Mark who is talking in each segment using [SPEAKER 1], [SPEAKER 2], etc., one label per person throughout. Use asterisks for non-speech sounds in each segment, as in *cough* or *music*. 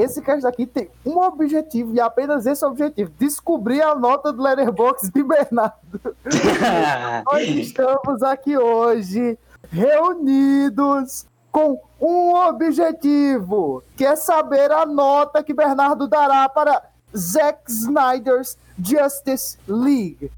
[SPEAKER 1] esse cast aqui tem um objetivo e apenas esse objetivo: descobrir a nota do Letterboxd de Bernardo. *laughs* Nós estamos aqui hoje reunidos com um objetivo, que é saber a nota que Bernardo dará para Zack Snyder's Justice League.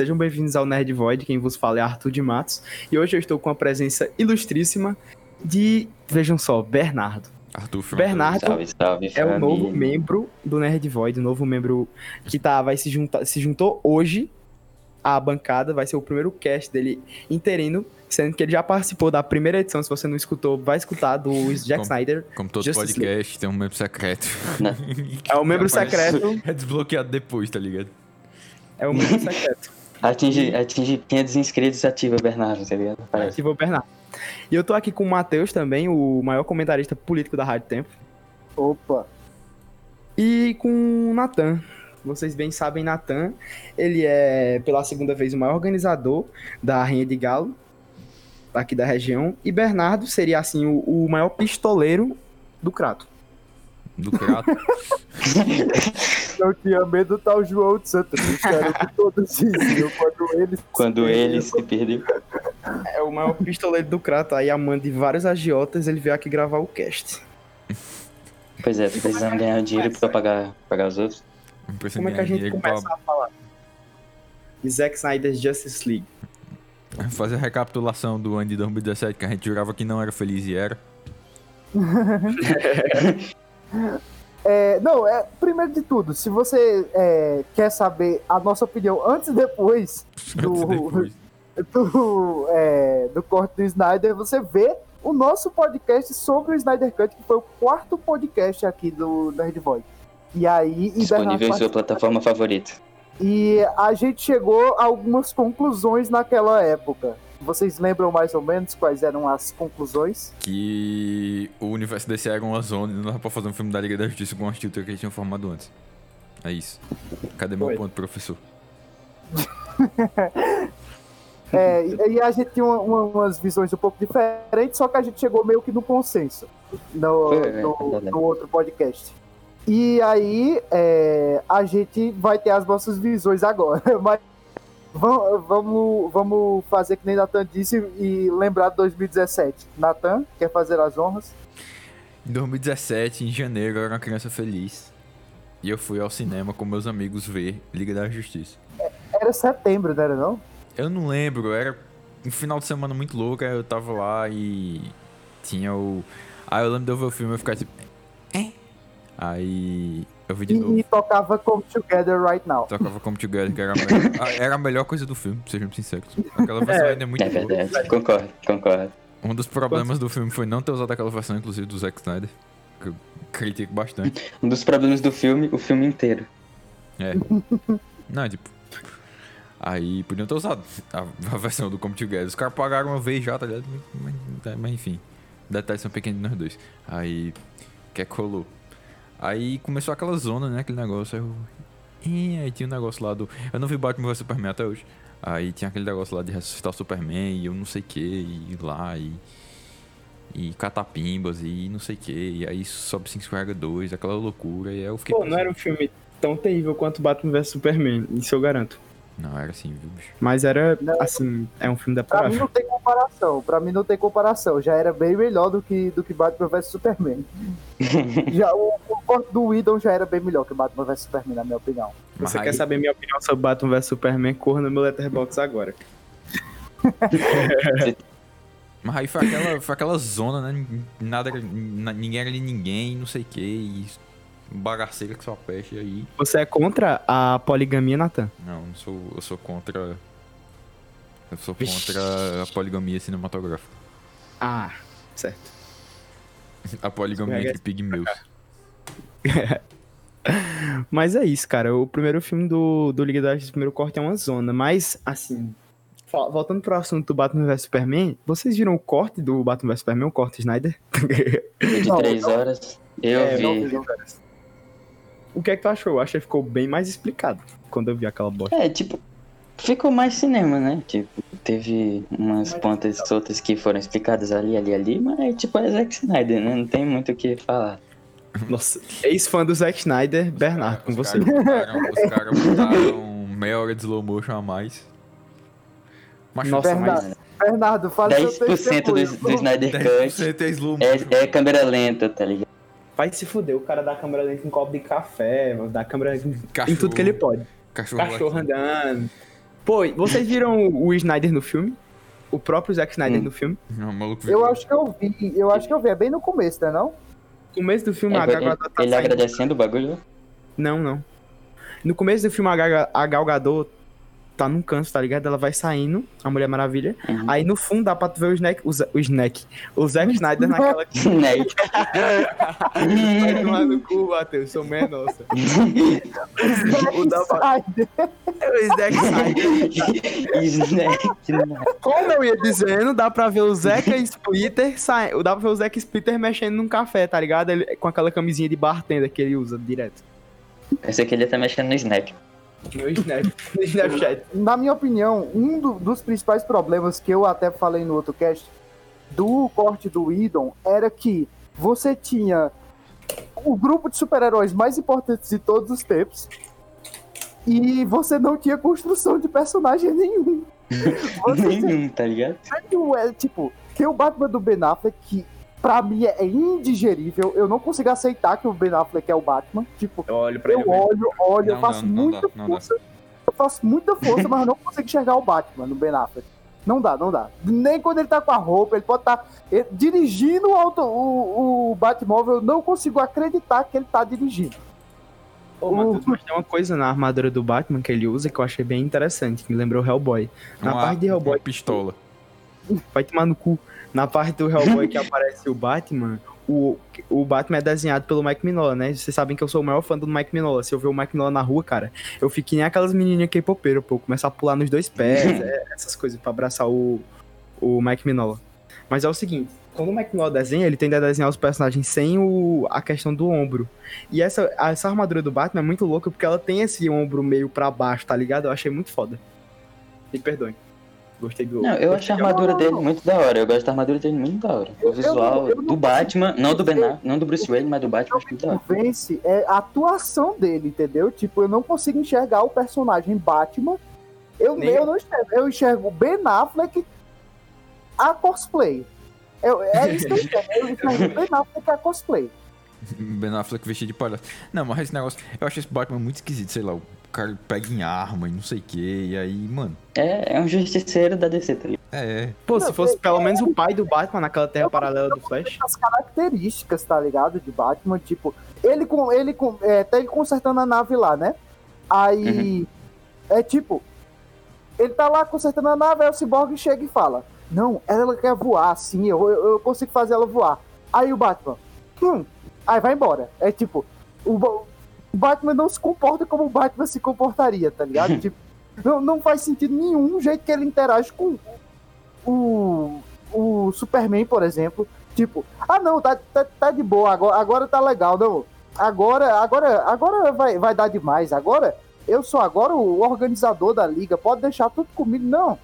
[SPEAKER 2] Sejam bem-vindos ao Nerd Void, quem vos fala é Arthur de Matos, e hoje eu estou com a presença ilustríssima de, vejam só, Bernardo.
[SPEAKER 3] Arthur Fronteira.
[SPEAKER 2] Bernardo
[SPEAKER 4] Salve, salve,
[SPEAKER 2] é o novo membro do Nerd Void, o novo membro que tá, vai se juntar, se juntou hoje à bancada, vai ser o primeiro cast dele interino, sendo que ele já participou da primeira edição, se você não escutou, vai escutar do Jack
[SPEAKER 3] Como-
[SPEAKER 2] Snyder.
[SPEAKER 3] Como todo
[SPEAKER 2] Justice
[SPEAKER 3] podcast, tem um membro secreto.
[SPEAKER 2] É o membro secreto, *laughs*
[SPEAKER 3] É desbloqueado depois, tá ligado?
[SPEAKER 2] é o membro secreto.
[SPEAKER 4] Atinge, atinge 500 inscritos ativa, Bernardo, tá ligado? Parece.
[SPEAKER 2] Ativou o Bernardo. E eu tô aqui com o Matheus também, o maior comentarista político da Rádio Tempo.
[SPEAKER 1] Opa,
[SPEAKER 2] E com o Natan. Vocês bem sabem, Natan, ele é pela segunda vez o maior organizador da Rainha de Galo, aqui da região. E Bernardo seria, assim, o, o maior pistoleiro do Crato.
[SPEAKER 3] Do Crato. *laughs*
[SPEAKER 1] eu tinha medo do tal João de Santos, que era o que todos diziam quando eles.
[SPEAKER 4] Quando ele se perdeu.
[SPEAKER 2] É o maior pistoleiro do Crato. Aí, amando de vários agiotas, ele veio aqui gravar o cast.
[SPEAKER 4] Pois é, tô precisando ganhar dinheiro pra pagar, pagar os outros.
[SPEAKER 2] Como é que a gente começa a falar? De Zack Snyder's Justice League.
[SPEAKER 3] pra *laughs* fazer a recapitulação do ano de 2017, que a gente jurava que não era feliz e era. *laughs*
[SPEAKER 1] É, não, é, primeiro de tudo, se você é, quer saber a nossa opinião antes e depois *laughs* do,
[SPEAKER 3] Depois. *laughs*
[SPEAKER 1] do, é, do corte do Snyder, você vê o nosso podcast sobre o Snyder Cut, que foi o quarto podcast aqui do Nerd Void. E aí, e,
[SPEAKER 4] Disponível em sua plataforma favorita.
[SPEAKER 1] e a gente chegou a algumas conclusões naquela época. Vocês lembram mais ou menos quais eram as conclusões?
[SPEAKER 3] Que o universo DC era uma zona e não dava pra fazer um filme da Liga da Justiça com a estrutura que eles tinham formado antes. É isso. Cadê meu
[SPEAKER 2] Foi.
[SPEAKER 3] ponto, professor? *laughs*
[SPEAKER 1] É, e, e a gente tinha uma- uma- umas visões um pouco diferentes, só que a gente chegou meio que no consenso no,
[SPEAKER 4] é,
[SPEAKER 1] no-
[SPEAKER 4] verdade.
[SPEAKER 1] no outro podcast. E aí é, a gente vai ter as nossas visões agora, *laughs* mas vamos, vamos, vamos fazer que nem Nathan disse e lembrar de 2017. Nathan, quer fazer as honras?
[SPEAKER 3] Em 2017, em janeiro, eu era uma criança feliz. E eu fui ao cinema com meus amigos ver Liga da Justiça.
[SPEAKER 1] Era setembro, não era não?
[SPEAKER 3] Eu não lembro, era um final de semana muito louco, aí eu tava lá e tinha o. Aí eu lembro de eu ver o filme e eu ficar tipo. É? Aí eu vi de
[SPEAKER 1] E,
[SPEAKER 3] novo.
[SPEAKER 1] e tocava Come Together Right Now.
[SPEAKER 3] Tocava Come Together, que era a, melhor, *laughs* era a melhor coisa do filme, sejamos sinceros. Aquela versão ainda é muito
[SPEAKER 4] É
[SPEAKER 3] boa.
[SPEAKER 4] verdade, concordo, concordo.
[SPEAKER 3] Um dos problemas do filme foi não ter usado aquela versão, inclusive, do Zack Snyder. Que eu critico bastante.
[SPEAKER 4] Um dos problemas do filme, o filme inteiro.
[SPEAKER 3] É. *laughs* Não, tipo. Aí podiam ter usado a, a versão do Come Together. Os caras pagaram uma vez já, tá ligado? Mas, mas- mas enfim. Detalhes são pequenos nós dois. Aí. O que é que rolou? Aí começou aquela zona, né? Aquele negócio. Aí, eu... Ih, aí tinha um negócio lá do. Eu não vi Batman vs Superman até hoje. Aí tinha aquele negócio lá de ressuscitar o Superman e eu não sei o que, e ir lá e. E catapimbas e não sei o que. E aí sobe 5 escorrega 2, aquela loucura. E aí eu fiquei.
[SPEAKER 2] Pô, não era um filme tão terrível quanto Batman vs Superman, isso eu garanto.
[SPEAKER 3] Não, era assim, viu, bicho?
[SPEAKER 2] Mas era,
[SPEAKER 1] Não.
[SPEAKER 2] assim, é um filme
[SPEAKER 1] Pra mim não tem comparação. Pra mim não tem comparação. Já era bem melhor do que, do que Batman vs Superman. *laughs* já, o, o corte do Whedon já era bem melhor que Batman vs Superman, na minha opinião.
[SPEAKER 2] Você
[SPEAKER 3] Mas
[SPEAKER 2] quer saber minha opinião sobre Batman vs Superman? Corra no meu Letterboxd agora. *laughs*
[SPEAKER 3] Mas aí foi aquela, foi aquela zona, né? Nada, ninguém era de ninguém, não sei o que, e bagaceira que só peste aí.
[SPEAKER 2] Você é contra a poligamia, Nathan?
[SPEAKER 3] Não, eu sou, eu sou contra. Eu sou
[SPEAKER 2] Vixe.
[SPEAKER 3] contra a poligamia cinematográfica.
[SPEAKER 2] Ah, certo. *laughs*
[SPEAKER 3] A poligamia entre pigmeus. *laughs*
[SPEAKER 2] Mas é isso, cara. O primeiro filme do, do Liga da Justiça, o primeiro corte é uma zona. Mas, assim, voltando pro assunto do Batman vs Superman, vocês viram o corte do Batman vs Superman, o corte Snyder?
[SPEAKER 4] De *laughs*
[SPEAKER 1] Não,
[SPEAKER 4] três
[SPEAKER 1] não.
[SPEAKER 4] horas. Eu
[SPEAKER 2] É,
[SPEAKER 4] vi.
[SPEAKER 2] O que é que tu achou? Eu achei que ficou bem mais explicado quando eu vi aquela bosta.
[SPEAKER 4] É, tipo, ficou mais cinema, né? Tipo, teve umas pontas soltas que foram explicadas ali, ali, ali, mas tipo, é Zack Snyder, né? Não tem muito o que falar.
[SPEAKER 2] Nossa, ex-fã do Zack Snyder, Bernardo, com
[SPEAKER 3] Os
[SPEAKER 2] você.
[SPEAKER 3] botaram- Os caras botaram meia hora de slow motion a mais. Mas
[SPEAKER 2] Nossa,
[SPEAKER 1] Bernardo,
[SPEAKER 2] mas
[SPEAKER 1] Bernardo, fala seu
[SPEAKER 4] 10% do, do Snyder Cut
[SPEAKER 3] 10% é slow motion.
[SPEAKER 4] é, é câmera lenta, tá ligado?
[SPEAKER 2] vai se fuder. O cara dá câmera lenta com um copo de café, dá câmera em tudo que ele pode.
[SPEAKER 3] Cachorro,
[SPEAKER 2] Cachorro andando. Pô, vocês viram o Snyder no filme? O próprio Zack Snyder
[SPEAKER 4] Hum.
[SPEAKER 2] no filme?
[SPEAKER 3] Não, maluco
[SPEAKER 1] Eu acho que eu vi, eu acho que eu vi, é bem no começo, né não?
[SPEAKER 2] No começo do filme, a
[SPEAKER 4] Ele,
[SPEAKER 2] Gal Gadot tá
[SPEAKER 4] ele
[SPEAKER 2] saindo...
[SPEAKER 4] agradecendo o bagulho.
[SPEAKER 2] Não, não. No começo do filme, a Gal, a Gal Gadot tá num canto, tá ligado? Ela vai saindo, a Mulher Maravilha.
[SPEAKER 4] Uhum.
[SPEAKER 2] Aí no fundo dá pra tu ver o Snack, o, o Snack, o Zack Snyder naquela... *laughs*
[SPEAKER 4] né?
[SPEAKER 2] Vai tomar no cu, Matheus, sou meia nossa. *laughs* O da-
[SPEAKER 1] Snyder.
[SPEAKER 2] O Zack Snyder.
[SPEAKER 4] Snack, né?
[SPEAKER 2] Como eu ia dizendo, dá pra ver o Zeca Splitter sai... Dá pra ver o Zeca Splitter mexendo num café, tá ligado? Ele- com aquela camisinha de bartender que ele usa direto.
[SPEAKER 4] Pensei que ele ia tá mexendo no Snap.
[SPEAKER 2] No Snap, no Snapchat.
[SPEAKER 1] Na minha opinião, um do- dos principais problemas que eu até falei no outro cast do corte do Idon era que você tinha o grupo de super-heróis mais importantes de todos os tempos e você não tinha construção de personagem nenhum. *laughs*
[SPEAKER 4] Nenhum, tá ligado?
[SPEAKER 1] é, tipo, tem o Batman do Ben Affleck que pra mim é indigerível. Eu não consigo aceitar que o Ben Affleck é o Batman. Tipo,
[SPEAKER 2] Eu olho pra
[SPEAKER 1] eu
[SPEAKER 2] ele.
[SPEAKER 1] olho, olho, eu
[SPEAKER 3] Não
[SPEAKER 1] faço
[SPEAKER 3] dá, não
[SPEAKER 1] muita
[SPEAKER 3] dá, não dá.
[SPEAKER 1] força. Eu faço muita força, mas eu não consigo enxergar o Batman no Ben Affleck. Não dá, não dá. Nem quando ele tá com a roupa, ele pode estar dirigindo o, auto, o, o Batmóvel, eu não consigo acreditar que ele tá dirigindo.
[SPEAKER 2] Ô, Matheus, mas tem uma coisa na armadura do Batman que ele usa que eu achei bem interessante, que me lembrou Hellboy. Na
[SPEAKER 3] Uma-
[SPEAKER 2] parte de Hellboy,
[SPEAKER 3] Uma pistola.
[SPEAKER 2] vai tomar no cu. Na parte do Hellboy que aparece o Batman, o, o Batman é desenhado pelo Mike Mignola, né? Vocês sabem que eu sou o maior fã do Mike Mignola. Se eu ver o Mike Mignola na rua, cara, eu fico que nem aquelas menininhas K-popeiras, pô. Começar a pular nos dois pés, é, essas coisas pra abraçar o, o Mike Mignola. Mas é o seguinte, quando o Mike Mignola desenha, ele tende a desenhar os personagens sem o, a questão do ombro. E essa, essa armadura do Batman é muito louca porque ela tem esse ombro meio pra baixo, tá ligado? Eu achei muito foda. Me perdoe. Gostei do.
[SPEAKER 4] Não, eu acho a armadura dele muito da hora. Eu gosto da armadura dele muito da hora. O
[SPEAKER 1] Eu-
[SPEAKER 4] visual do Batman, não do Ben não do Bruce Wayne, mas do Batman, acho muito da hora.
[SPEAKER 1] Vence é a atuação dele, entendeu? Tipo, eu não consigo enxergar o personagem Batman. Eu,
[SPEAKER 2] Nem
[SPEAKER 1] eu não enxergo. Eu enxergo o Ben Affleck a cosplay. Eu, é isso que eu *laughs* enxergo. Eu enxergo o Ben Affleck a cosplay.
[SPEAKER 3] Ben Affleck vestido de palhaço. Não, mas esse negócio. Eu acho esse Batman muito esquisito, sei lá. O cara pega em arma e não sei o que. E aí, mano.
[SPEAKER 4] É, é um justiceiro da DC, tá ligado?
[SPEAKER 3] É, é.
[SPEAKER 2] Pô, se
[SPEAKER 1] Não,
[SPEAKER 2] fosse
[SPEAKER 1] é-
[SPEAKER 2] pelo menos o pai do Batman naquela terra
[SPEAKER 1] Eu-
[SPEAKER 2] paralela do Flash.
[SPEAKER 1] As características, tá ligado? De Batman, tipo, ele com. ele com. É, tá ele consertando a nave lá, né? Aí. É tipo. Ele tá lá consertando a nave, aí o Cyborg chega e fala: Não, ela quer voar, sim, eu, eu, eu consigo fazer ela voar. Aí o Batman. Hum. Aí vai embora. É tipo. O Batman não se comporta como o Batman se comportaria, tá ligado? *laughs* tipo, não, não faz sentido nenhum o jeito que ele interage com o, o Superman, por exemplo. Tipo, ah não, tá, tá, tá de boa, agora, agora tá legal, não. Agora, agora, agora vai, vai dar demais. Agora, eu sou agora o organizador da liga, pode deixar tudo comigo. Não.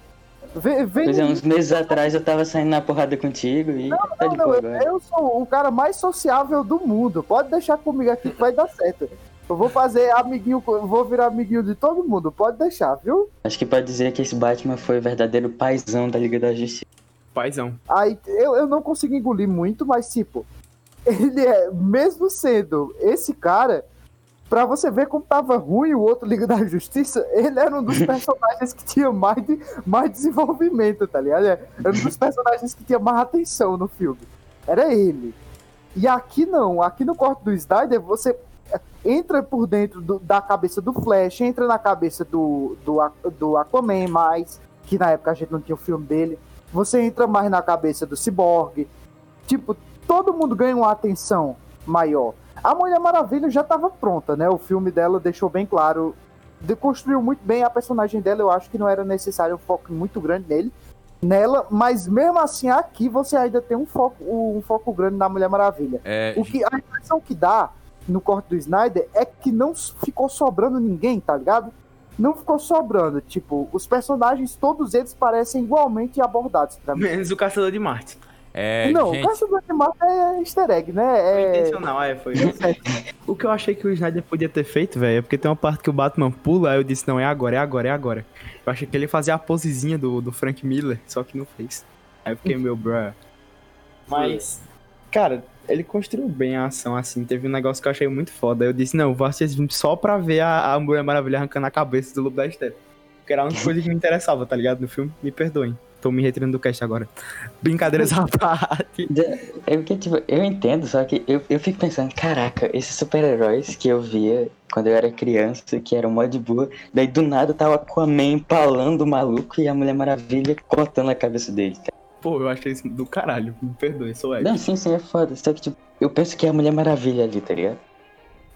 [SPEAKER 1] Vem, vem
[SPEAKER 4] Pois é, uns meses atrás eu tava saindo na porrada contigo e tá
[SPEAKER 1] não,
[SPEAKER 4] de
[SPEAKER 1] não,
[SPEAKER 4] boa
[SPEAKER 1] eu, eu sou o cara mais sociável do mundo. Pode deixar comigo aqui que vai dar certo. Eu vou fazer amiguinho, vou virar amiguinho de todo mundo. Pode deixar, viu?
[SPEAKER 4] Acho que pode dizer que esse Batman foi o verdadeiro paizão da Liga da Justiça.
[SPEAKER 2] Paizão.
[SPEAKER 1] Aí eu, eu não consigo engolir muito, mas tipo, ele é, mesmo sendo esse cara, pra você ver como tava ruim o outro Liga da Justiça, ele era um dos *laughs* personagens que tinha mais, de- mais desenvolvimento, tá ligado? Era um dos personagens que tinha mais atenção no filme. Era ele. E aqui não, aqui no corte do Snyder, você entra por dentro do- da cabeça do Flash, entra na cabeça do, do, do Aquaman mais, que na época a gente não tinha o filme dele. Você entra mais na cabeça do Cyborg. Tipo, todo mundo ganha uma atenção maior. A Mulher Maravilha já estava pronta, né? O filme dela deixou bem claro, construiu muito bem a personagem dela. Eu acho que não era necessário um foco muito grande nele, nela, mas mesmo assim aqui você ainda tem um foco, um foco grande na Mulher Maravilha.
[SPEAKER 3] É,
[SPEAKER 1] O que a impressão que dá no corte do Snyder é que não ficou sobrando ninguém, tá ligado? Não ficou sobrando. Tipo, os personagens, todos eles parecem igualmente abordados pra mim.
[SPEAKER 2] Menos o Caçador de Marte.
[SPEAKER 3] É,
[SPEAKER 1] não,
[SPEAKER 3] gente,
[SPEAKER 1] o Caçador de Marte é easter egg, né?
[SPEAKER 2] Foi
[SPEAKER 1] É...
[SPEAKER 2] intencional, é, foi. *laughs* o que eu achei que o Snyder podia ter feito, velho, é porque tem uma parte que o Batman pula, aí eu disse, não, é agora, é agora, é agora. Eu achei que ele fazia a posezinha do, do Frank Miller, só que não fez. Aí eu fiquei, meu, bruh. Mas, cara, ele construiu bem a ação, assim. Teve um negócio que eu achei muito foda. Eu disse, não, vou assistir esse filme só pra ver a, a Mulher Maravilha arrancando a cabeça do Lobo da Estela. Porque era a única coisa que me interessava, tá ligado? No filme, me perdoem. Tô me retirando do cast agora. Brincadeiras à parte.
[SPEAKER 4] Porque, tipo, eu entendo, só que eu, eu fico pensando, caraca, esses super-heróis que eu via quando eu era criança, que eram mó de boa, daí do nada tava Aquaman empalando o maluco e a Mulher Maravilha cortando a cabeça dele. tá?
[SPEAKER 2] Pô, eu achei isso do caralho. Me perdoe, sou Ed.
[SPEAKER 4] Não, sim, sim, é foda. Só que, tipo, eu penso que é a Mulher Maravilha ali, tá ligado?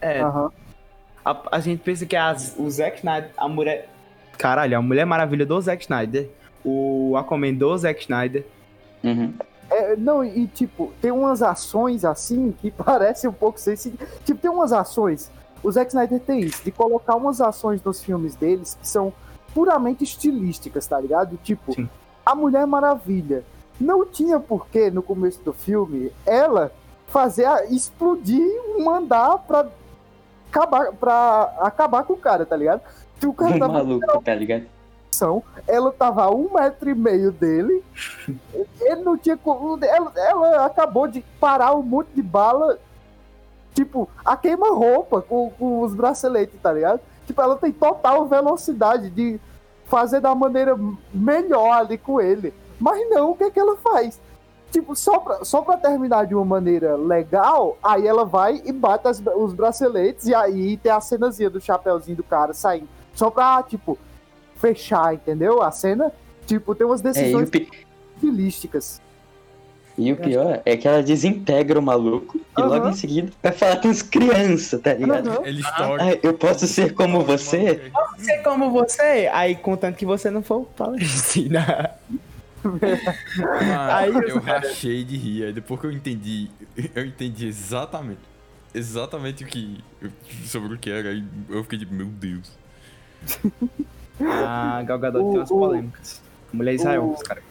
[SPEAKER 2] É,
[SPEAKER 1] Aham.
[SPEAKER 2] a, a gente pensa que as, o Zack Snyder, a mulher... Caralho, a Mulher Maravilha do Zack Snyder, o Aquaman do Zack Snyder,
[SPEAKER 4] Uhum.
[SPEAKER 1] É, não, e tipo, tem umas ações assim que *laughs* parecem um pouco sem sentido. Tipo, tem umas ações. O Zack Snyder tem isso, de colocar umas ações nos filmes deles que são puramente estilísticas, tá ligado? Tipo,
[SPEAKER 2] Sim.
[SPEAKER 1] a Mulher Maravilha. Não tinha porquê no começo do filme ela fazer a, explodir um andar pra acabar, pra acabar com o cara, tá ligado? Se o cara tava
[SPEAKER 4] maluco, tá ligado?
[SPEAKER 1] ela tava a um metro e meio dele, *laughs* ele não tinha como. Ela, ela acabou de parar um monte de bala, tipo, a queima-roupa com, com os braceletes, tá ligado? Tipo, ela tem total velocidade de fazer da maneira melhor ali com ele. Mas não, o que é que ela faz? Tipo, só pra, só pra terminar de uma maneira legal, aí ela vai e bate as- os braceletes, e aí tem a cenazinha do chapeuzinho do cara saindo. Só pra, tipo, fechar, entendeu? A cena, tipo, tem umas
[SPEAKER 4] É,
[SPEAKER 1] decisões
[SPEAKER 4] pi-
[SPEAKER 1] estilísticas.
[SPEAKER 4] e o pior é que ela desintegra o maluco e logo em seguida vai falar com as crianças, tá ligado?
[SPEAKER 1] Aham.
[SPEAKER 3] Ele estoura.
[SPEAKER 4] Ah, eu posso ser como você?
[SPEAKER 2] Ser como você, aí contanto que você não for Palestina. *laughs* *laughs*
[SPEAKER 3] Mano,
[SPEAKER 2] Aí
[SPEAKER 3] eu rachei de rir. Aí depois que eu entendi, *laughs* eu entendi exatamente, exatamente o que, sobre o que era. Aí eu fiquei tipo, meu Deus.
[SPEAKER 2] A Gal Gadot
[SPEAKER 1] O-
[SPEAKER 2] tem umas
[SPEAKER 1] o-
[SPEAKER 2] polêmicas. Mulher Israel,
[SPEAKER 1] o-
[SPEAKER 2] os caras.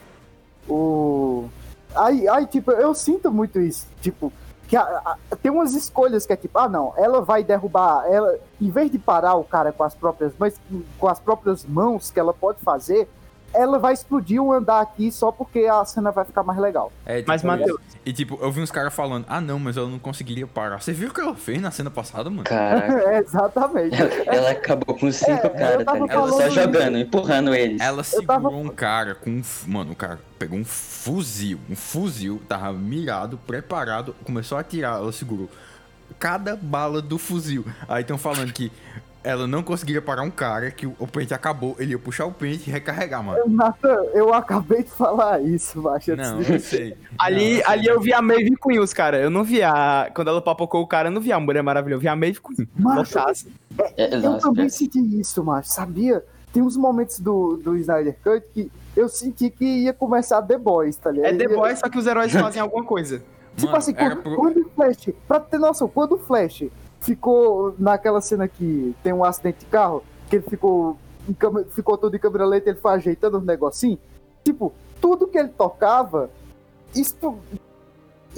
[SPEAKER 1] O. Aí, aí, tipo, eu sinto muito isso. Tipo, que a- a- tem umas escolhas que é tipo, ah, não, ela vai derrubar. Ela, em vez de parar o cara com as próprias mãos, com as próprias mãos que ela pode fazer, ela vai explodir um andar aqui só porque a cena vai ficar mais legal.
[SPEAKER 3] É, tipo,
[SPEAKER 2] Mas, Matheus,
[SPEAKER 3] E tipo, eu vi uns caras falando, ah não, mas ela não conseguiria parar. Você viu o que ela fez na cena passada, mano?
[SPEAKER 4] Caraca, *laughs*
[SPEAKER 1] É, exatamente.
[SPEAKER 4] ela, ela acabou com cinco
[SPEAKER 1] É,
[SPEAKER 4] caras, tá ligado? Só jogando, empurrando eles.
[SPEAKER 3] Ela segurou
[SPEAKER 1] tava-
[SPEAKER 3] um cara com um. Mano, o cara pegou um fuzil. Um fuzil, tava mirado, preparado, começou a atirar, ela segurou cada bala do fuzil. Aí estão falando que ela não conseguiria parar um cara, que o, pente acabou, ele ia puxar o pente e recarregar, mano.
[SPEAKER 1] Nathan, eu acabei de falar isso, macho.
[SPEAKER 3] Não, eu sei. *laughs*
[SPEAKER 2] ali,
[SPEAKER 3] Não,
[SPEAKER 2] ali eu vi a Maeve Queen, os caras. Eu não vi a. Quando ela papocou o cara, eu não vi a Mulher Maravilha, eu vi a Maeve Queen.
[SPEAKER 1] Macho,
[SPEAKER 2] Botasse.
[SPEAKER 4] É,
[SPEAKER 1] Eu também
[SPEAKER 4] pior-
[SPEAKER 1] senti isso, macho, sabia? Tem uns momentos do, do Snyder Cut que eu senti que ia começar The Boys, tá ligado?
[SPEAKER 2] É The Boys, só que os heróis *laughs* fazem alguma coisa.
[SPEAKER 1] Tipo
[SPEAKER 3] Mano,
[SPEAKER 1] assim, quando,
[SPEAKER 3] pro-
[SPEAKER 1] quando o Flash, pra ter noção, quando o Flash ficou naquela cena que tem um acidente de carro, que ele ficou, em câmera- ficou todo em câmera lenta, ele foi ajeitando os negocinhos, tipo, tudo que ele tocava, isso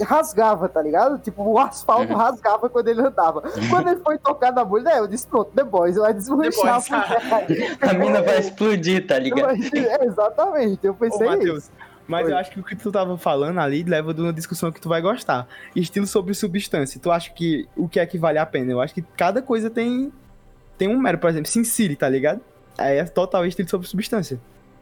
[SPEAKER 1] rasgava, tá ligado? Tipo, o asfalto
[SPEAKER 4] Uhum.
[SPEAKER 1] rasgava quando ele andava. Quando ele foi tocar na mulher, eu disse, pronto, The Boys, vai desmanchar a mulher. *laughs*
[SPEAKER 4] A mina vai explodir, tá ligado?
[SPEAKER 1] É, *laughs* exatamente, eu
[SPEAKER 2] Ô,
[SPEAKER 1] pensei isso.
[SPEAKER 2] Mas
[SPEAKER 1] Oi.
[SPEAKER 2] eu acho que o que tu tava falando ali leva de uma discussão que tu vai gostar. Estilo sobre substância. Tu acha que o que é que vale a pena? Eu acho que cada coisa tem tem um mero, por exemplo, Sin City, tá ligado? Aí é total estilo sobre substância.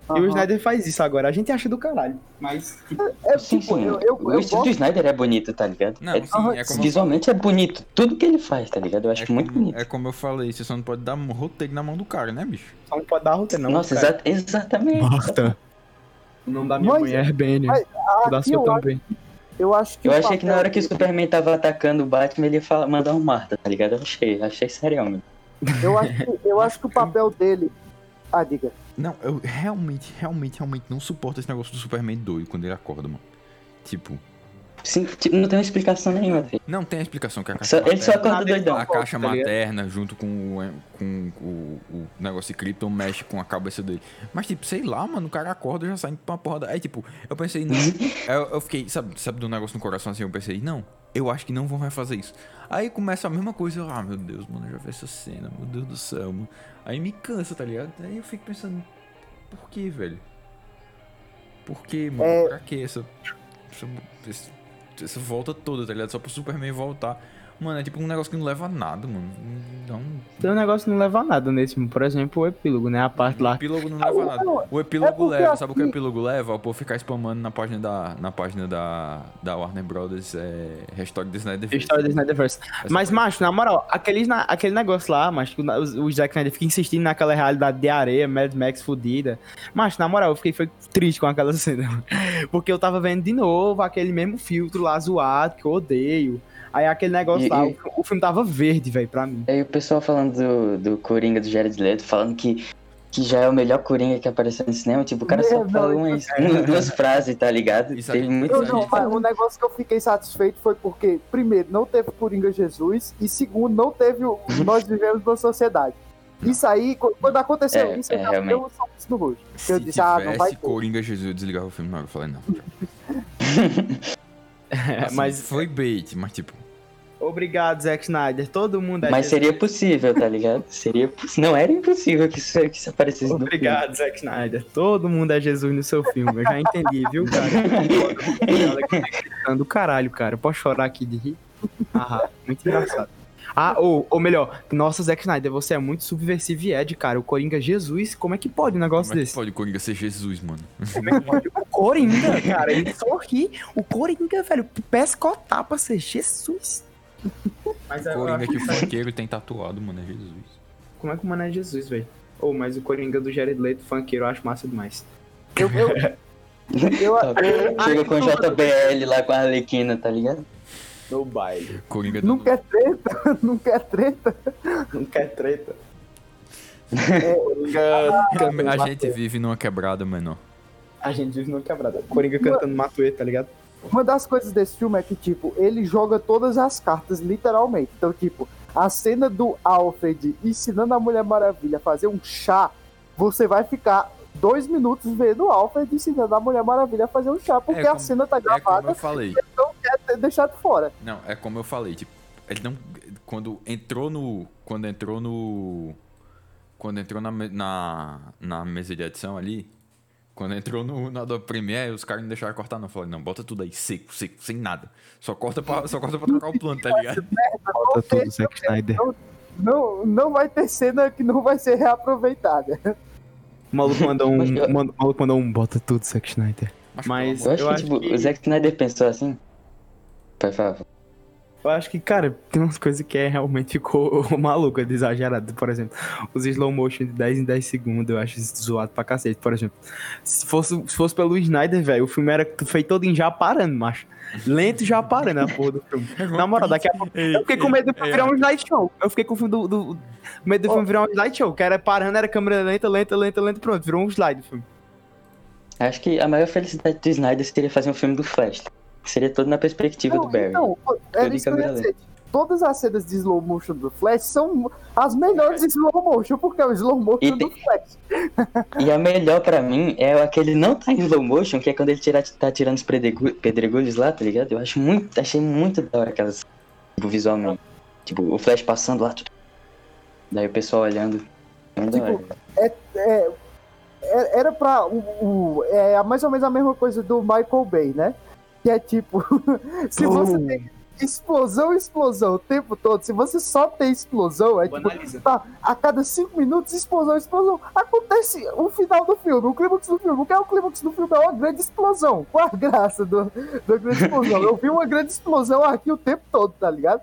[SPEAKER 2] E o. Snyder faz isso agora. A gente acha do caralho. Mas, tipo,
[SPEAKER 1] É,
[SPEAKER 4] Sim,
[SPEAKER 1] tipo,
[SPEAKER 4] sim.
[SPEAKER 1] eu, eu,
[SPEAKER 4] o
[SPEAKER 1] eu
[SPEAKER 4] estilo do
[SPEAKER 1] gosto
[SPEAKER 4] Snyder é bonito, tá ligado?
[SPEAKER 3] Não,
[SPEAKER 4] É-
[SPEAKER 3] sim, é como,
[SPEAKER 4] visualmente é bonito. Tudo que ele faz, tá ligado? Eu acho
[SPEAKER 3] é
[SPEAKER 4] muito
[SPEAKER 3] como-
[SPEAKER 4] bonito.
[SPEAKER 3] é como eu falei, você só não pode dar um roteiro na mão do cara, né, bicho?
[SPEAKER 2] só não pode dar roteiro, não.
[SPEAKER 4] Nossa,
[SPEAKER 2] cara.
[SPEAKER 4] exa- exatamente.
[SPEAKER 2] Marta. O nome da minha
[SPEAKER 1] Mas-
[SPEAKER 2] mãe é
[SPEAKER 1] mas
[SPEAKER 2] seu
[SPEAKER 1] eu, acho-
[SPEAKER 2] também.
[SPEAKER 1] eu acho que
[SPEAKER 4] Eu achei que na hora que o Superman tava atacando o Batman, ele ia falar, mandar um Marta, tá ligado? Eu achei, achei sério, mano.
[SPEAKER 1] Eu acho, que- eu acho que o papel dele. Ah, diga.
[SPEAKER 3] Não, eu realmente, realmente, realmente não suporto esse negócio do Superman doido quando ele acorda, mano. Tipo,
[SPEAKER 4] Sim, tipo, não tem uma explicação nenhuma, velho.
[SPEAKER 3] Não tem explicação que a caixa
[SPEAKER 4] Só- Ele só
[SPEAKER 3] materna,
[SPEAKER 4] acorda doidão.
[SPEAKER 3] a caixa
[SPEAKER 2] tá ligado?
[SPEAKER 3] materna junto com, o, com o, o negócio de Krypton mexe com a cabeça dele. Mas, tipo, sei lá, mano, o cara acorda e já sai pra uma porra. da- Aí, tipo, eu pensei, não. *laughs* eu, eu fiquei, sabe, sabe do negócio no coração assim? Eu pensei, não, eu acho que não vão mais fazer isso. Aí começa a mesma coisa, eu, ah, meu Deus, mano, eu já vi essa cena, meu Deus do céu, mano. Aí me cansa, tá ligado? Aí eu fico pensando, por que, velho? Por que, mano?
[SPEAKER 1] É.
[SPEAKER 3] Pra que essa, essa, esse- essa volta toda, tá ligado? Só pro Superman voltar. Mano, é tipo um negócio que não leva a nada, mano. Não,
[SPEAKER 2] Tem um negócio que não leva a nada nesse. Por exemplo, o epílogo, né? A parte
[SPEAKER 3] o
[SPEAKER 2] lá.
[SPEAKER 3] epílogo não leva a nada. O epílogo
[SPEAKER 1] porque
[SPEAKER 3] leva, sabe o que o
[SPEAKER 1] assim-
[SPEAKER 3] epílogo leva? O povo ficar spamando na página da, na página da, da Warner Brothers, é, hashtag do Snyder
[SPEAKER 2] História do Snyderverse. Mas, macho, na moral, aquele, na- aquele negócio lá, macho, o, o, o Zack Snyder fica insistindo naquela realidade de areia, Mad Max fudida. Macho, na moral, eu fiquei foi triste com aquela *laughs* cena. Porque eu tava vendo de novo aquele mesmo filtro lá zoado, que eu odeio. Aí aquele negócio
[SPEAKER 4] E-
[SPEAKER 2] lá,
[SPEAKER 4] e-
[SPEAKER 2] o, o filme tava verde, velho, pra mim.
[SPEAKER 4] Aí o pessoal falando do, do Coringa do Jared Leto, falando que, que já é o melhor Coringa que apareceu no cinema. Tipo, o cara só
[SPEAKER 1] Não,
[SPEAKER 4] falou
[SPEAKER 1] não,
[SPEAKER 4] umas, *laughs* duas frases, tá ligado?
[SPEAKER 3] Isso aí-
[SPEAKER 4] Teve muito
[SPEAKER 1] não,
[SPEAKER 3] aí-
[SPEAKER 1] mas o negócio que eu fiquei satisfeito foi porque, primeiro, não teve Coringa Jesus, e segundo, não teve o *laughs* Nós Vivemos numa Sociedade. Isso aí, qu- quando aconteceu
[SPEAKER 4] É,
[SPEAKER 1] isso,
[SPEAKER 4] é,
[SPEAKER 1] eu já
[SPEAKER 4] realmente.
[SPEAKER 1] dei um sorriso no rosto.
[SPEAKER 3] Se
[SPEAKER 1] eu disse, ah, não vai ter.
[SPEAKER 3] Coringa Jesus, eu desligava o filme. Não, eu falei, não. *laughs*
[SPEAKER 2] É,
[SPEAKER 3] Assim,
[SPEAKER 2] mas,
[SPEAKER 3] Foi bait, mas tipo...
[SPEAKER 2] obrigado, Zack Snyder. Todo mundo é
[SPEAKER 4] Mas
[SPEAKER 2] Jesus.
[SPEAKER 4] seria possível, tá ligado? *laughs* Seria poss- Não era impossível que isso, que isso aparecesse no filme.
[SPEAKER 2] Obrigado, Zack Snyder. Todo mundo é Jesus no seu filme. Eu já entendi, viu, cara? *laughs* do caralho, cara. Eu posso chorar aqui de rir? Ah, muito engraçado. Ah, ou, ou melhor, nossa, Zack Snyder, você é muito subversivo e Ed, cara. O Coringa Jesus, como é que pode um negócio
[SPEAKER 3] Como é que
[SPEAKER 2] desse?
[SPEAKER 3] pode o Coringa ser Jesus, mano?
[SPEAKER 2] Como é que pode? O Coringa, cara, ele sorri. O Coringa, velho, pescotar pra ser Jesus. Mas eu
[SPEAKER 3] Coringa que o funkeiro tem tatuado, mano, é Jesus.
[SPEAKER 2] Como é que o mano é Jesus, velho? Ou, mas o Coringa do Jared Leto, funkeiro, eu acho massa demais.
[SPEAKER 1] Eu, eu, *laughs* eu,
[SPEAKER 4] Tá,
[SPEAKER 1] eu-
[SPEAKER 4] Chega com o JBL lá com a Arlequina, tá ligado?
[SPEAKER 2] No baile.
[SPEAKER 3] Coringa
[SPEAKER 1] não
[SPEAKER 3] do...
[SPEAKER 1] quer treta, *laughs* não quer treta.
[SPEAKER 2] Não quer treta. *laughs*
[SPEAKER 3] A gente vive numa quebrada menor.
[SPEAKER 2] A gente vive numa quebrada. Coringa cantando Matuê, tá ligado?
[SPEAKER 1] Uma das coisas desse filme é que, tipo, ele joga todas as cartas, literalmente. Então, tipo, a cena do Alfred ensinando a Mulher Maravilha a fazer um chá, você vai ficar dois minutos vendo o Alfred ensinando a Mulher Maravilha a fazer um chá, porque
[SPEAKER 3] É como-
[SPEAKER 1] a cena tá
[SPEAKER 3] É como
[SPEAKER 1] gravada
[SPEAKER 3] eu falei.
[SPEAKER 1] não quer ter deixado fora.
[SPEAKER 3] Não, é como eu falei, tipo, ele não. Quando entrou no. Quando entrou no. Quando entrou na, na, na mesa de edição ali. Quando entrou no, na do Premiere, os caras não deixaram cortar, não. Eu falei, não, bota tudo aí, seco, seco, sem nada. Só corta pra, só corta pra trocar o plano, tá ligado?
[SPEAKER 2] Falta tudo, Zack Snyder.
[SPEAKER 1] Não, não vai ter cena que não vai ser reaproveitada.
[SPEAKER 2] O maluco mandou um.
[SPEAKER 4] Eu-
[SPEAKER 2] o maluco mandou um bota tudo, Zack Snyder.
[SPEAKER 3] Mas,
[SPEAKER 2] Mas-
[SPEAKER 3] amor-
[SPEAKER 4] Eu acho
[SPEAKER 2] Eu
[SPEAKER 4] que,
[SPEAKER 2] acho
[SPEAKER 4] tipo,
[SPEAKER 2] que-
[SPEAKER 4] o Zack Snyder pensou assim. Por favor.
[SPEAKER 2] Eu acho que, cara, tem umas coisas que é realmente ficou *laughs* maluca, de exagerado. Por exemplo, os slow motion de 10 em 10 segundos, eu acho zoado pra cacete. Por exemplo, se fosse, se fosse pelo Snyder, velho, o filme era feito todo em já parando, macho. Lento já parando a porra do filme. *laughs* Na moral, daqui a pouco. Eu fiquei com medo do filme virar um slideshow. Eu fiquei com o filme do. do- medo do filme virar um slideshow, que era parando, era câmera lenta, lenta, lenta, lenta, pronto, virou um slide o filme.
[SPEAKER 4] Acho que a maior felicidade do Snyder seria fazer um filme do Flash. Seria todo na perspectiva do Barry.
[SPEAKER 1] Então, era isso que. Todas as cenas de slow motion do Flash são as melhores slow motion, porque é o slow motion
[SPEAKER 4] E
[SPEAKER 1] do Flash.
[SPEAKER 4] E a melhor pra mim é aquele não tá em slow motion, que é quando ele tira, tá tirando os pedregu- pedregulhos lá, tá ligado? Eu acho muito, achei muito da hora aquelas, tipo, visualmente. Tipo, o Flash passando lá, tudo. Daí o pessoal olhando.
[SPEAKER 1] Tipo,
[SPEAKER 4] hora.
[SPEAKER 1] É, é- era pra. O, o- é mais ou menos a mesma coisa do Michael Bay, né? Que é tipo, *laughs* se você tem explosão, explosão o tempo todo, se você só tem explosão, é tipo, tá, a cada cinco minutos, explosão, explosão. Acontece o final do filme, o clímax do filme. O que é o clímax do filme? É uma grande explosão. Qual a graça do, da grande explosão? Eu vi uma grande explosão aqui o tempo todo, tá ligado?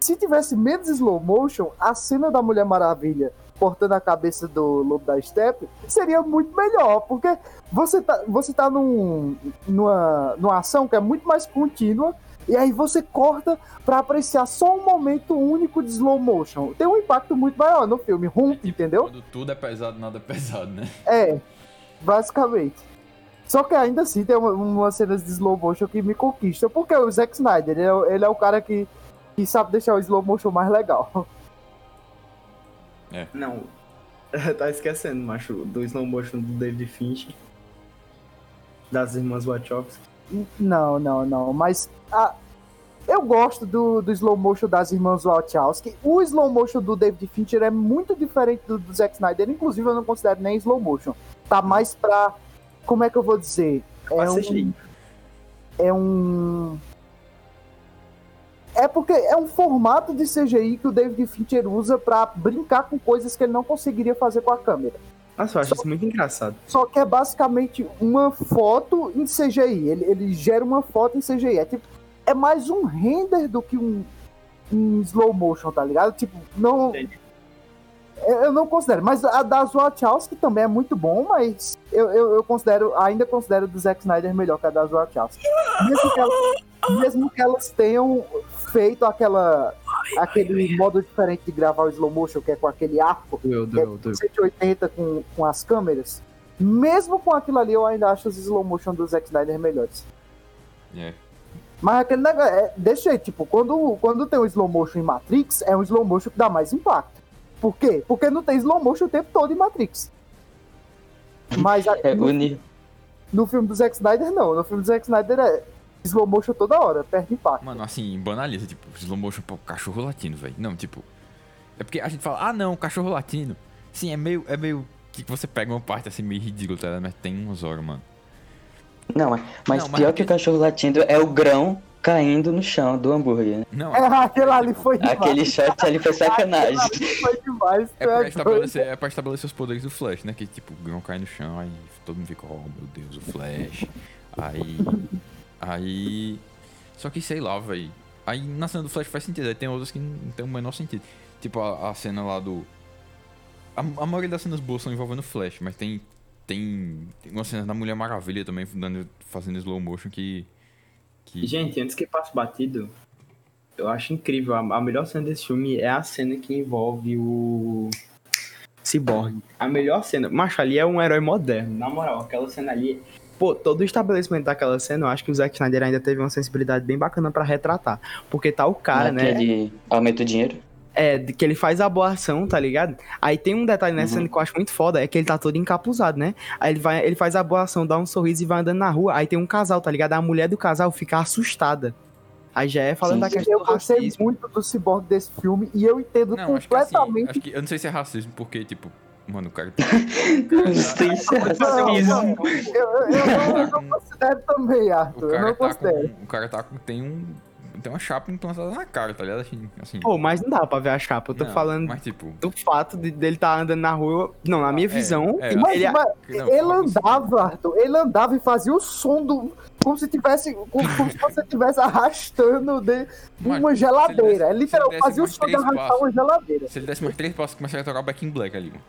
[SPEAKER 1] Se tivesse menos slow motion, a cena da Mulher Maravilha cortando a cabeça do Lobo da Steppe seria muito melhor, porque você tá, você tá num, numa, numa ação que é muito mais contínua, e aí você corta pra apreciar só um momento único de slow motion. Tem um impacto muito maior no filme, rompe, entendeu?
[SPEAKER 3] Quando tudo é pesado, nada é pesado, né?
[SPEAKER 1] É, basicamente. Só que ainda assim tem uma, umas cenas de slow motion que me conquistam, porque o Zack Snyder, ele é, ele é o cara que, que sabe deixar o slow motion mais legal. *laughs*
[SPEAKER 2] Não. *laughs* tá esquecendo, macho, do slow motion do David Finch. Das irmãs Wachowski.
[SPEAKER 1] Não, não, não. Mas ah, eu gosto do, do slow motion das irmãs Wachowski. O slow motion do David Fincher é muito diferente do, do Zack Snyder. Inclusive, eu não considero nem slow motion. Tá mais pra. Como é que eu vou dizer? É um, é um. É porque é um formato de CGI que o David Fincher usa pra brincar com coisas que ele não conseguiria fazer com a câmera.
[SPEAKER 2] Nossa, eu acho isso muito engraçado.
[SPEAKER 1] Só que é basicamente uma foto em CGI. Ele, ele gera uma foto em CGI. É, tipo, é mais um render do que um, um slow motion, tá ligado? Tipo, não.
[SPEAKER 2] Entendi.
[SPEAKER 1] Eu eu não considero. Mas a das Wachowski também é muito bom, mas eu, eu, eu considero, ainda considero do Zack Snyder melhor que a das Wachowski. Mesmo que elas, mesmo que elas tenham feito aquela, aquele modo diferente de gravar o slow motion, que é com aquele arco é
[SPEAKER 2] doeu, doeu.
[SPEAKER 1] 180 com, com as câmeras. Mesmo com aquilo ali, eu ainda acho os slow motion do Zack Snyder melhores.
[SPEAKER 3] É.
[SPEAKER 1] Mas aquele negócio, é, desse jeito, tipo, quando, quando tem um slow motion em Matrix, é um slow motion que dá mais impacto. Por quê? Porque não tem slow motion o tempo todo em Matrix. Mas a-
[SPEAKER 4] É,
[SPEAKER 1] no, no filme do Zack Snyder, não. No filme do Zack Snyder é slow motion toda hora, perde impacto.
[SPEAKER 3] Mano, assim, banaliza, tipo, slow motion pro cachorro latino, velho. Não, tipo. É porque a gente fala, ah não, cachorro latino. Sim, é meio. É meio. Que você pega uma parte assim meio ridícula, tá? Mas tem umas horas, mano.
[SPEAKER 4] Não, mas, mas
[SPEAKER 3] Não, mas
[SPEAKER 4] pior que o cachorro latindo é o grão caindo no chão do hambúrguer. né?
[SPEAKER 3] Não,
[SPEAKER 1] É, aquele ali foi demais.
[SPEAKER 4] Aquele shot ali foi sacanagem.
[SPEAKER 1] Ali foi demais.
[SPEAKER 3] É pra,
[SPEAKER 1] doido.
[SPEAKER 3] estabelecer, é pra estabelecer os poderes do Flash, né? Que tipo, o grão cai no chão, aí todo mundo fica, oh meu Deus, o Flash. Aí. Aí. Só que sei lá, velho. Aí na cena do Flash faz sentido, aí tem outras que não tem o menor sentido. Tipo a, a cena lá do. A, a maioria das cenas boas são envolvendo o Flash, mas tem. Tem, tem uma cena da Mulher Maravilha também fazendo slow motion que. Que
[SPEAKER 2] Gente, antes que passe batido, eu acho incrível. A, a melhor cena desse filme é a cena que envolve o Cyborg. A melhor cena. Macho, ali é um herói moderno. Na moral, aquela cena ali. Pô, todo o estabelecimento daquela cena, eu acho que o Zack Snyder ainda teve uma sensibilidade bem bacana pra retratar. Porque tá o cara, né?
[SPEAKER 4] Aquele aumenta o dinheiro.
[SPEAKER 2] É, que ele faz a boa ação, tá ligado? Aí tem um detalhe nessa cena que eu acho muito foda, é que ele tá todo encapuzado, né? Aí ele, vai, ele faz a boa ação, dá um sorriso e vai andando na rua. Aí tem um casal, tá ligado? A mulher do casal fica assustada. Aí já é falando
[SPEAKER 4] Sim,
[SPEAKER 2] da questão
[SPEAKER 1] Eu
[SPEAKER 2] do
[SPEAKER 1] gostei muito do Cyborg desse filme e eu entendo
[SPEAKER 3] Não, acho que assim,
[SPEAKER 1] completamente
[SPEAKER 3] acho que, eu não sei se é racismo, porque, tipo, mano, o cara. *laughs*
[SPEAKER 4] Não sei se é racismo.
[SPEAKER 1] não, eu, eu, eu não, eu não considero também,
[SPEAKER 3] O
[SPEAKER 1] Arthur. Eu não
[SPEAKER 3] tá
[SPEAKER 1] considero.
[SPEAKER 3] com. O cara tá com. Tem um. Tem uma chapa implantada na cara, tá ligado? Assim. assim
[SPEAKER 2] Pô, mas não dá pra ver a chapa. Eu tô
[SPEAKER 3] não,
[SPEAKER 2] falando
[SPEAKER 3] Mas tipo.
[SPEAKER 2] do fato de, dele tá andando na rua. Não, na minha
[SPEAKER 3] É,
[SPEAKER 2] visão,
[SPEAKER 3] é,
[SPEAKER 1] Mas,
[SPEAKER 2] ele,
[SPEAKER 1] mas
[SPEAKER 3] Não,
[SPEAKER 1] ele andava, Arthur. Ele andava e fazia o som do. Como se tivesse. Como, como se *laughs* você estivesse arrastando de uma
[SPEAKER 3] ele
[SPEAKER 1] geladeira.
[SPEAKER 3] desse-
[SPEAKER 1] É literal,
[SPEAKER 3] ele desse
[SPEAKER 1] fazia o som de arrastar
[SPEAKER 3] passos.
[SPEAKER 1] uma geladeira.
[SPEAKER 3] Se ele desse mais três passos, começaria a tocar Back in Black ali, mano.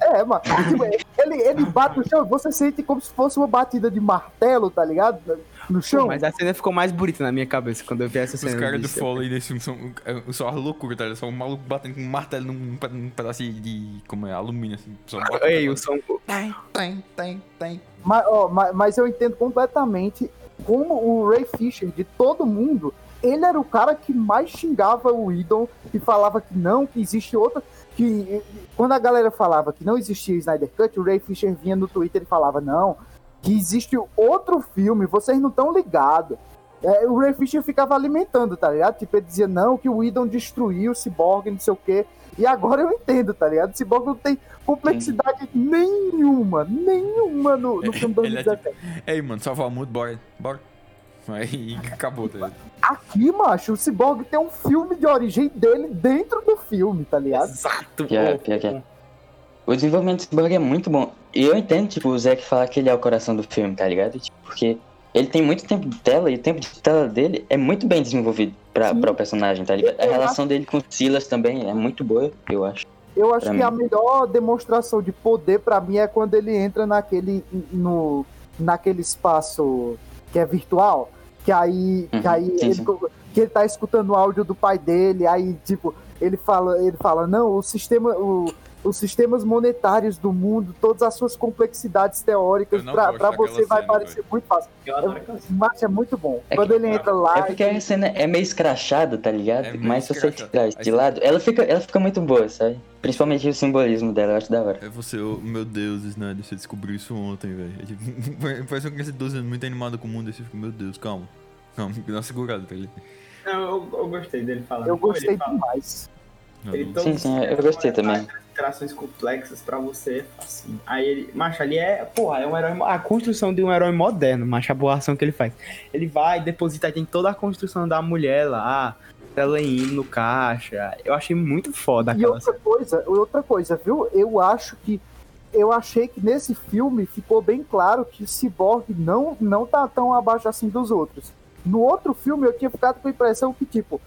[SPEAKER 1] É, mano. Tipo, ele, ele bate no chão e você sente como se fosse uma batida de martelo, tá ligado? No chão.
[SPEAKER 2] Mas a cena ficou mais bonita na minha cabeça quando eu vi essa
[SPEAKER 3] Os
[SPEAKER 2] cena. eu
[SPEAKER 3] caras do Foley desse filme são, é, são uma loucura, tá ligado? São um maluco batendo com um martelo num, num pedacinho de. Como é? Alumínio, assim.
[SPEAKER 2] Ei, o som.
[SPEAKER 3] Tem, tem, tem, tem.
[SPEAKER 1] Mas, ó, mas, mas eu entendo completamente como o Ray Fisher, de todo mundo, ele era o cara que mais xingava o Idol e falava que não, que existe outra. Que quando a galera falava que não existia Snyder Cut, o Ray Fisher vinha no Twitter e falava: não, que existe outro filme, vocês não estão ligados. É, o Ray Fisher ficava alimentando, tá ligado? Tipo, ele dizia, não, que o Idon destruiu o Cyborg, não sei o quê. E agora eu entendo, tá ligado? O Cyborg não tem complexidade nenhuma, nenhuma no, no filme
[SPEAKER 3] Ele é
[SPEAKER 1] 2017.
[SPEAKER 3] Ei, mano, salvar o mundo, bora. Bora. Aí acabou, tá ligado?
[SPEAKER 1] Aqui, macho, o Cyborg tem um filme de origem dele dentro do filme, tá ligado?
[SPEAKER 2] Exato.
[SPEAKER 4] Pior, pior que é. O desenvolvimento desse bug é muito bom. E eu entendo, tipo, o Zack falar que ele é o coração do filme, tá ligado? Tipo, porque ele tem muito tempo de tela e o tempo de tela dele é muito bem desenvolvido pra,
[SPEAKER 1] Sim.
[SPEAKER 4] pra o personagem, tá ligado? A
[SPEAKER 1] Eu
[SPEAKER 4] relação dele com o Silas também é muito boa, eu acho.
[SPEAKER 1] Eu acho que
[SPEAKER 4] mim.
[SPEAKER 1] a melhor demonstração de poder pra mim é quando ele entra naquele no naquele espaço que é virtual, que aí, que
[SPEAKER 4] Uhum,
[SPEAKER 1] aí
[SPEAKER 4] sim,
[SPEAKER 1] ele,
[SPEAKER 4] sim.
[SPEAKER 1] que ele tá escutando o áudio do pai dele, aí tipo, ele fala, ele fala, não, o sistema, o, os sistemas monetários do mundo, todas as suas complexidades teóricas, pra, pra
[SPEAKER 3] daquela
[SPEAKER 1] você vai
[SPEAKER 3] cena,
[SPEAKER 1] parecer muito fácil. Mas é muito bom.
[SPEAKER 4] É
[SPEAKER 1] Quando
[SPEAKER 4] que-
[SPEAKER 1] ele entra lá.
[SPEAKER 4] É porque a cena é meio escrachada, tá ligado?
[SPEAKER 3] É
[SPEAKER 4] Mas se você tirar de lado, ela fica, ela fica muito boa, sabe? Principalmente o simbolismo dela, eu acho da hora.
[SPEAKER 3] É você, oh, meu Deus, Snyder, você descobriu isso ontem, velho. É tipo, Parece uma criança de 12 anos muito animada com o mundo, e você fica, meu Deus, calma. Calma, *laughs* dá uma segurada, tá ligado?
[SPEAKER 2] Não, eu, eu gostei dele falando.
[SPEAKER 1] Eu gostei
[SPEAKER 2] ele
[SPEAKER 1] demais.
[SPEAKER 2] Ele
[SPEAKER 4] Sim, sim, eu gostei também.
[SPEAKER 2] Interações complexas pra você, assim. Aí ele, macho, ali é, porra, é um herói. A construção de um herói moderno, macho, a boa ação que ele faz. Ele vai, deposita, aí tem toda a construção da mulher lá, ela indo no caixa. Eu achei muito foda
[SPEAKER 1] E
[SPEAKER 2] aquela
[SPEAKER 1] outra coisa, outra coisa, viu? Eu acho que eu achei que nesse filme ficou bem claro que Cyborg não não tá tão abaixo assim dos outros. No outro filme eu tinha ficado com a impressão que tipo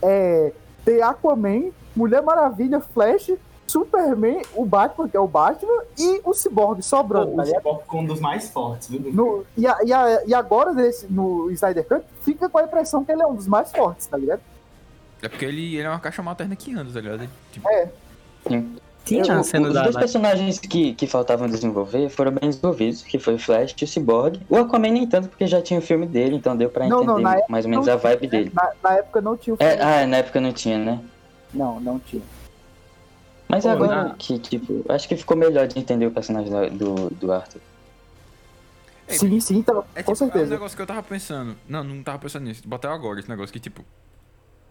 [SPEAKER 1] é ter Aquaman, Mulher Maravilha, Flash, Superman, o Batman, que é o Batman, e o Cyborg sobrando, tá
[SPEAKER 2] o
[SPEAKER 1] ligado?
[SPEAKER 2] Cyborg ficou um dos mais fortes, viu?
[SPEAKER 1] No, e, a- e, a- e agora nesse, no Snyder Cut fica com a impressão que ele é um dos mais fortes, tá ligado?
[SPEAKER 3] É porque ele, ele é uma caixa materna que anda, tá ligado? Ele, tipo,
[SPEAKER 2] Tinha
[SPEAKER 1] Eu-
[SPEAKER 2] a cena
[SPEAKER 4] Os dois personagens que, que faltavam desenvolver foram bem desenvolvidos, que foi o Flash e o Cyborg. O Aquaman nem tanto, porque já tinha o filme dele, então deu pra
[SPEAKER 1] Não,
[SPEAKER 4] entender
[SPEAKER 1] não,
[SPEAKER 4] mais ou menos a vibe
[SPEAKER 1] tinha,
[SPEAKER 4] dele.
[SPEAKER 1] Na, na época não tinha o
[SPEAKER 4] É,
[SPEAKER 1] filme.
[SPEAKER 4] ah, na época não tinha, né?
[SPEAKER 1] Não, não tinha.
[SPEAKER 4] Mas
[SPEAKER 2] Pô,
[SPEAKER 4] agora
[SPEAKER 2] na-
[SPEAKER 4] que, tipo, acho que ficou melhor de entender o personagem do, do, Arthur.
[SPEAKER 3] Ei,
[SPEAKER 1] sim, sim, tá,
[SPEAKER 3] É,
[SPEAKER 1] com
[SPEAKER 3] tipo, é um
[SPEAKER 1] certeza.
[SPEAKER 3] negócio que eu tava pensando. Não, não tava pensando nisso. Bateu agora esse negócio que, tipo.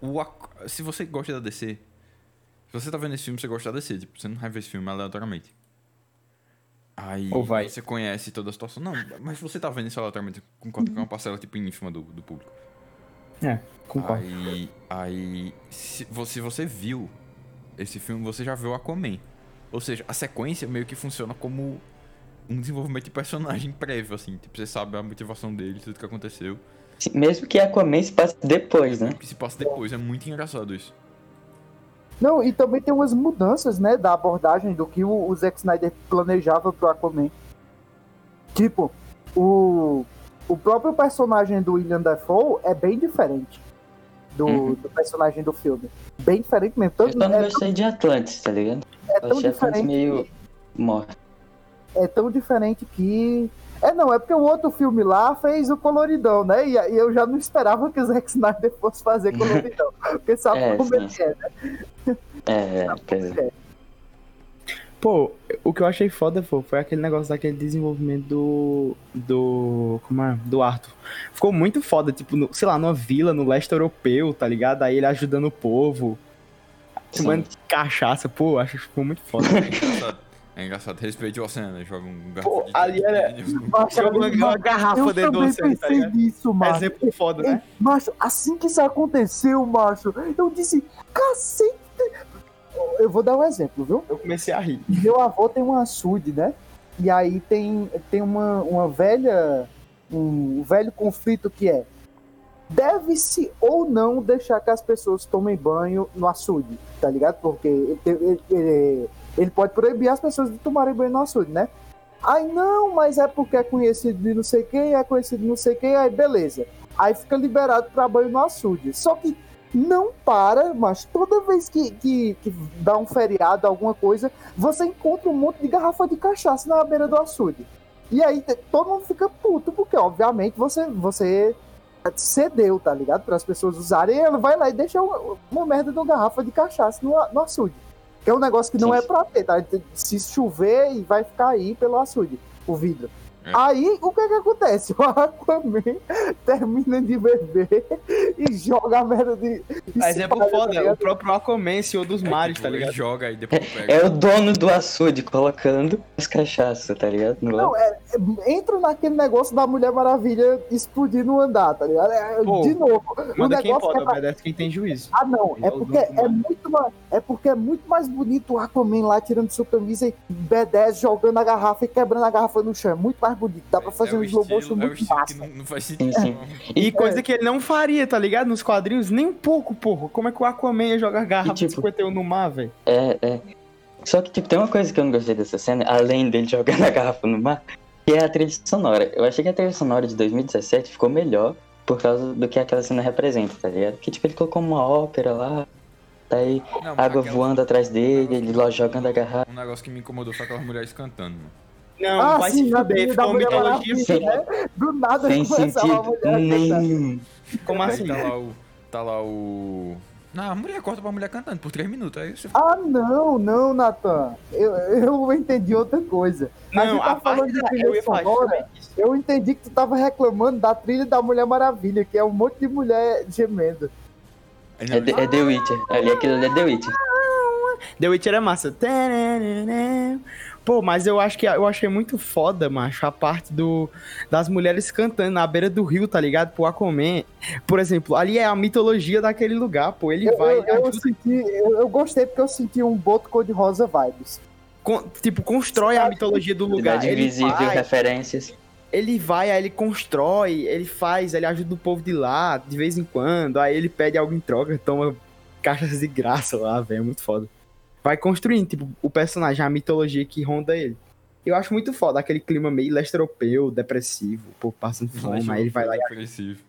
[SPEAKER 3] O, se você gosta da DC. Se você tá vendo esse filme, você gosta da DC. Tipo, você não vai ver esse filme aleatoriamente. Aí
[SPEAKER 2] Ou vai.
[SPEAKER 3] você conhece toda a situação. Não, mas você tá vendo isso aleatoriamente com com uma parcela, tipo, ínfima do, do público.
[SPEAKER 2] É, concordo.
[SPEAKER 3] Aí. Aí. Se você, se você viu esse filme, você já viu Aquaman. Ou seja, a sequência meio que funciona como um desenvolvimento de personagem *laughs* prévio, assim. Tipo, você sabe a motivação dele, tudo que aconteceu.
[SPEAKER 4] Mesmo que Aquaman se passe depois, né?
[SPEAKER 3] O que se passa depois. É muito engraçado isso.
[SPEAKER 1] Não, e também tem umas mudanças, né, da abordagem do que o, o Zack Snyder planejava pro Aquaman. Tipo, o, o próprio personagem do William Dafoe é bem diferente do,
[SPEAKER 4] Uhum.
[SPEAKER 1] do personagem do filme. Bem diferente mesmo.
[SPEAKER 4] Eu
[SPEAKER 1] Tanto,
[SPEAKER 4] só não
[SPEAKER 1] é,
[SPEAKER 4] gostei de Atlantis, tá ligado?
[SPEAKER 1] é
[SPEAKER 4] Eu
[SPEAKER 1] tão
[SPEAKER 4] achei Atlantis
[SPEAKER 1] diferente
[SPEAKER 4] meio morto.
[SPEAKER 1] é tão diferente que. É, não, é porque o outro filme lá fez o coloridão, né? E, e eu já não esperava que o Zack Snyder fosse fazer *laughs* coloridão. Porque sabe
[SPEAKER 4] É,
[SPEAKER 1] como
[SPEAKER 4] sim.
[SPEAKER 1] ele é, né?
[SPEAKER 4] É, é, é.
[SPEAKER 2] Pô, o que eu achei foda pô, foi aquele negócio daquele desenvolvimento do. do. como é? Do Arthur. Ficou muito foda, tipo, no- sei lá, numa vila, no leste europeu, tá ligado? Aí ele ajudando o povo. Tomando cachaça, pô, acho que ficou muito foda.
[SPEAKER 3] É engraçado. É engraçado. Respeite o oceano. Joga um garfo
[SPEAKER 2] Pô,
[SPEAKER 3] de-
[SPEAKER 2] ali era-
[SPEAKER 1] Macho,
[SPEAKER 2] Joga uma, uma
[SPEAKER 1] eu
[SPEAKER 2] garrafa dentro do
[SPEAKER 1] também
[SPEAKER 2] oceano, tá
[SPEAKER 1] pensei
[SPEAKER 2] ligado?
[SPEAKER 1] nisso, macho.
[SPEAKER 2] Exemplo foda, né?
[SPEAKER 1] Macho, assim que isso aconteceu, macho, eu disse, cacete. Eu vou dar um exemplo, viu?
[SPEAKER 2] Eu comecei a rir.
[SPEAKER 1] Meu avô tem um açude, né? E aí tem, tem uma, uma velha. Um velho conflito que é. Deve-se ou não deixar que as pessoas tomem banho no açude, tá ligado? Porque ele, ele- ele- ele pode proibir as pessoas de tomarem banho no açude, né? Aí não, mas é porque é conhecido de não sei quem, é conhecido de não sei quem, aí beleza. Aí fica liberado pra banho no açude. Só que não para, mas toda vez que, que, que dá um feriado, alguma coisa, você encontra um monte de garrafa de cachaça na beira do açude. E aí todo mundo fica puto, porque obviamente você, você cedeu, tá ligado? Para as pessoas usarem, e ele vai lá e deixa uma, uma merda de uma garrafa de cachaça no, no açude. Que é um negócio que não
[SPEAKER 4] Sim,
[SPEAKER 1] é pra ter, tá? Se chover e vai ficar aí pelo açude, o vidro.
[SPEAKER 3] É.
[SPEAKER 1] Aí, o que é que acontece? *laughs* O Aquaman termina de beber e joga a merda de. de
[SPEAKER 2] Exemplo
[SPEAKER 1] espalha, tá
[SPEAKER 2] foda, o próprio Aquaman, senhor dos
[SPEAKER 3] É,
[SPEAKER 2] mares,
[SPEAKER 3] tipo,
[SPEAKER 2] tá
[SPEAKER 3] ele
[SPEAKER 2] ligado?
[SPEAKER 3] joga e depois pega.
[SPEAKER 4] É o dono do açude colocando as cachaças, tá ligado? No
[SPEAKER 1] Não, é, é- entra naquele negócio da Mulher Maravilha explodir no andar, tá ligado? É,
[SPEAKER 2] Pô,
[SPEAKER 1] de novo, o
[SPEAKER 2] Manda quem
[SPEAKER 1] negócio
[SPEAKER 2] pode,
[SPEAKER 1] é pra-
[SPEAKER 2] obedece quem tem juízo.
[SPEAKER 1] Ah, não, é
[SPEAKER 2] É o
[SPEAKER 1] porque é muito, mais, é porque é muito mais bonito o Aquaman lá tirando sua camisa e B10 jogando a garrafa e quebrando a garrafa no chão. É muito mais bonito. Dá pra fazer
[SPEAKER 3] é
[SPEAKER 1] um slow motion
[SPEAKER 3] é o
[SPEAKER 1] muito
[SPEAKER 3] que
[SPEAKER 1] massa.
[SPEAKER 3] não, não faz sentido.
[SPEAKER 4] Sim, sim.
[SPEAKER 2] E
[SPEAKER 1] É.
[SPEAKER 2] coisa que ele não faria, tá ligado? Nos quadrinhos, nem um pouco, porra. Como é que o Aquaman ia jogar garrafa
[SPEAKER 4] E, tipo,
[SPEAKER 2] de 51 no mar, velho?
[SPEAKER 4] É, é. Só que, tipo, tem uma coisa que eu não gostei dessa cena, além dele *laughs* jogando a garrafa no mar, que é a trilha sonora. Eu achei que a trilha sonora de 2017 ficou melhor por causa do que aquela cena representa, tá ligado? Que, tipo, ele colocou uma ópera lá, aí
[SPEAKER 3] Não,
[SPEAKER 4] água
[SPEAKER 3] aquela-
[SPEAKER 4] voando atrás dele, ele lá jogando a garrafa.
[SPEAKER 3] Um negócio que me incomodou foi aquelas mulheres cantando, mano.
[SPEAKER 2] Não,
[SPEAKER 1] Ah,
[SPEAKER 2] vai
[SPEAKER 1] sim,
[SPEAKER 2] se
[SPEAKER 1] na
[SPEAKER 2] fuder, ficou
[SPEAKER 1] Mulher
[SPEAKER 2] mitologia foda.
[SPEAKER 1] né? Do nada
[SPEAKER 4] Sem
[SPEAKER 1] uma
[SPEAKER 4] sentido
[SPEAKER 1] mulher cantando.
[SPEAKER 4] nenhum.
[SPEAKER 2] Como
[SPEAKER 3] Aí
[SPEAKER 2] assim?
[SPEAKER 3] tá lá o. Tá lá o. Não, a mulher corta pra mulher cantando por 3 minutos. Aí você.
[SPEAKER 1] Ah, não, não, Natan. Eu, eu entendi outra coisa. Mas
[SPEAKER 2] Não,
[SPEAKER 1] tá
[SPEAKER 2] a
[SPEAKER 1] falando
[SPEAKER 2] parte
[SPEAKER 1] de
[SPEAKER 2] da...
[SPEAKER 1] trilha sonora. Eu entendi que tu tava reclamando da trilha da Mulher Maravilha, que é um monte de mulher gemendo.
[SPEAKER 4] É, The- é The Witcher. Ali aquilo ali é The Witcher.
[SPEAKER 2] The Witcher é massa. Pô, mas eu acho que eu achei muito foda, macho, a parte do das mulheres cantando na beira do rio, tá ligado? Pro Aquaman. Por exemplo, ali é a mitologia daquele lugar, pô. Ele
[SPEAKER 1] Eu,
[SPEAKER 2] vai,
[SPEAKER 1] eu, eu
[SPEAKER 2] ajuda,
[SPEAKER 1] senti, eu, eu gostei porque eu senti um boto cor-de-rosa vibes.
[SPEAKER 2] con- tipo, constrói a mitologia do lugar.
[SPEAKER 4] Cidade invisível,
[SPEAKER 2] vai,
[SPEAKER 4] referências.
[SPEAKER 2] ele vai, aí ele constrói, ele faz, ele ajuda o povo de lá, de vez em quando. Aí ele pede algo em troca, toma caixas de graça lá, velho. É muito foda. Vai construindo, tipo, o personagem, a mitologia que ronda ele. Eu acho muito foda aquele clima meio leste europeu, depressivo, o povo passando fome, aí ele vai lá e,
[SPEAKER 3] Depressivo.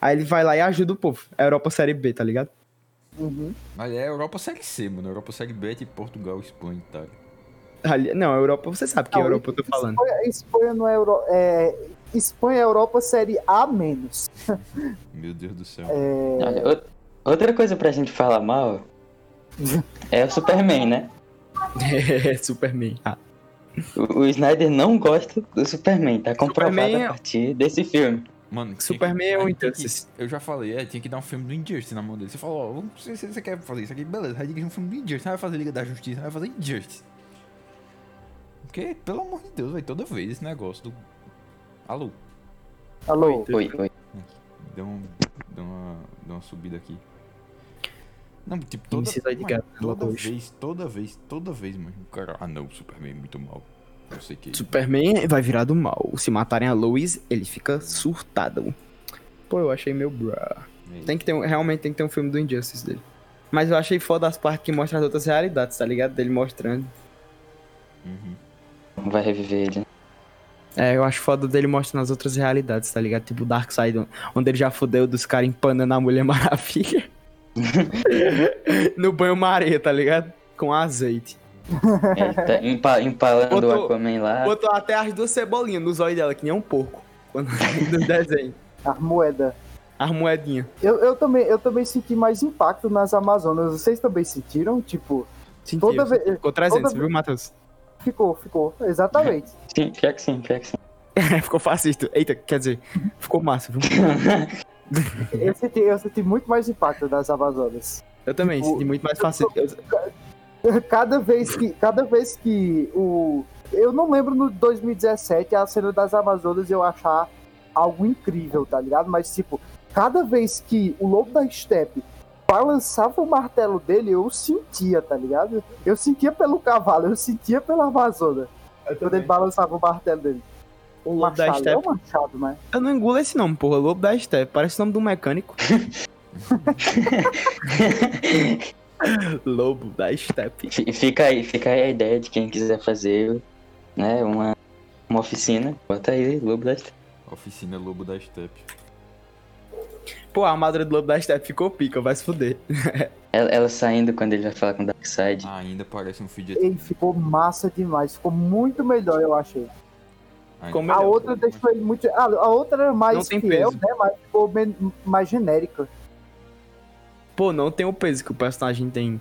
[SPEAKER 2] aí ele vai lá e ajuda o povo. É Europa Série B, tá ligado?
[SPEAKER 1] Uhum.
[SPEAKER 3] Mas é Europa Série C, mano. Europa Série B é tipo Portugal, Espanha, Itália.
[SPEAKER 2] Ali- não, a Europa, você sabe que
[SPEAKER 1] Não,
[SPEAKER 2] Europa eu tô falando.
[SPEAKER 1] Espanha, Espanha não é Euro, é Espanha é Europa série A menos.
[SPEAKER 3] Meu Deus do céu.
[SPEAKER 4] Olha, out- outra coisa pra gente falar mal é o Superman, né? *laughs*
[SPEAKER 2] É, Superman. Ah,
[SPEAKER 4] O, o Snyder não gosta do Superman, tá comprovado
[SPEAKER 2] Superman é-
[SPEAKER 4] a partir desse filme.
[SPEAKER 3] Mano,
[SPEAKER 2] Superman
[SPEAKER 3] que-
[SPEAKER 2] é um
[SPEAKER 3] aí tinha
[SPEAKER 2] Injustice.
[SPEAKER 3] que- Eu já falei, é, tinha que dar um filme do Injustice na mão dele. Você falou, ó, se se você quer fazer isso aqui, beleza, vai dirigir um filme do Injustice. Não vai fazer Liga da Justiça, não vai fazer Injustice. Porque, pelo amor de Deus, vai toda vez esse negócio do. Alô,
[SPEAKER 1] Alô?
[SPEAKER 4] Oi, oi.
[SPEAKER 3] deu, um, deu, uma, deu uma subida aqui. Não, tipo, toda, mano,
[SPEAKER 2] gato,
[SPEAKER 3] toda vez, toda vez, toda vez, mano. O cara, ah não, o Superman é muito mal. Não sei o que.
[SPEAKER 2] Superman vai virar do mal. Se matarem a Lois, ele fica surtado. Pô, eu achei meu bra. Tem que ter um, realmente tem que ter um filme do Injustice dele. Mas eu achei foda as partes que mostram as outras realidades, tá ligado? Dele mostrando.
[SPEAKER 3] Uhum.
[SPEAKER 4] Vai reviver ele.
[SPEAKER 2] É, eu acho foda dele mostrando as outras realidades, tá ligado? Tipo Dark Side, onde ele já fudeu dos caras empanando a Mulher Maravilha. *laughs* *laughs* no banho-maria, tá ligado? Com azeite.
[SPEAKER 4] É, ele tá empa- empalando
[SPEAKER 2] Botou-
[SPEAKER 4] o Aquaman lá.
[SPEAKER 2] Botou até as duas cebolinhas nos olhos dela, que nem um porco. Quando *laughs* no desenho.
[SPEAKER 1] A moeda.
[SPEAKER 2] As moedinhas.
[SPEAKER 1] Eu, eu, também, eu também senti mais impacto nas Amazonas. Vocês também sentiram? Tipo,
[SPEAKER 2] Senti,
[SPEAKER 1] Toda vez-.
[SPEAKER 2] Ficou 300,
[SPEAKER 1] toda
[SPEAKER 2] viu, Matheus?
[SPEAKER 1] ficou, ficou. Exatamente.
[SPEAKER 4] Sim, pior que sim, pior que sim. *laughs*
[SPEAKER 2] ficou fascista. Eita, quer dizer, ficou massa, viu? *laughs*
[SPEAKER 1] Eu senti, eu senti muito mais impacto das Amazonas.
[SPEAKER 2] Eu também,
[SPEAKER 1] Tipo,
[SPEAKER 2] senti muito mais. Eu- *laughs*
[SPEAKER 1] Cada vez que, cada vez que o. Eu não lembro no 2017 a cena das Amazonas eu achar algo incrível, tá ligado? Mas, tipo, cada vez que o lobo da steppe balançava o martelo dele, eu sentia, tá ligado? Eu sentia pelo cavalo, eu sentia pela Amazônia. Quando ele balançava o martelo dele.
[SPEAKER 2] O Lobo da
[SPEAKER 1] é
[SPEAKER 2] Steppe.
[SPEAKER 1] o machado, né?
[SPEAKER 2] Eu não engulo esse nome, porra. Lobo da Steppe. Parece o nome do mecânico. *laughs* Lobo da Steppe.
[SPEAKER 4] Fi- Fica aí, fica aí a ideia de quem quiser fazer, né, uma, uma oficina. Bota aí, Lobo da Steppe.
[SPEAKER 3] Oficina Lobo da Steppe.
[SPEAKER 2] Pô, a armadura do Lobo da Steppe ficou pica, vai se fuder. *laughs*
[SPEAKER 4] Ela, ela saindo quando ele vai falar com o Darkseid.
[SPEAKER 3] Ah, ainda parece um fidget.
[SPEAKER 1] Ele ficou massa demais, ficou muito melhor, eu achei.
[SPEAKER 2] Como
[SPEAKER 1] A
[SPEAKER 2] Melhor,
[SPEAKER 1] outra deixou ele muito. Ah, a outra era mais fiel,
[SPEAKER 2] peso.
[SPEAKER 1] né? Mas ficou mais genérica.
[SPEAKER 2] Pô, não tem o peso que o personagem tem.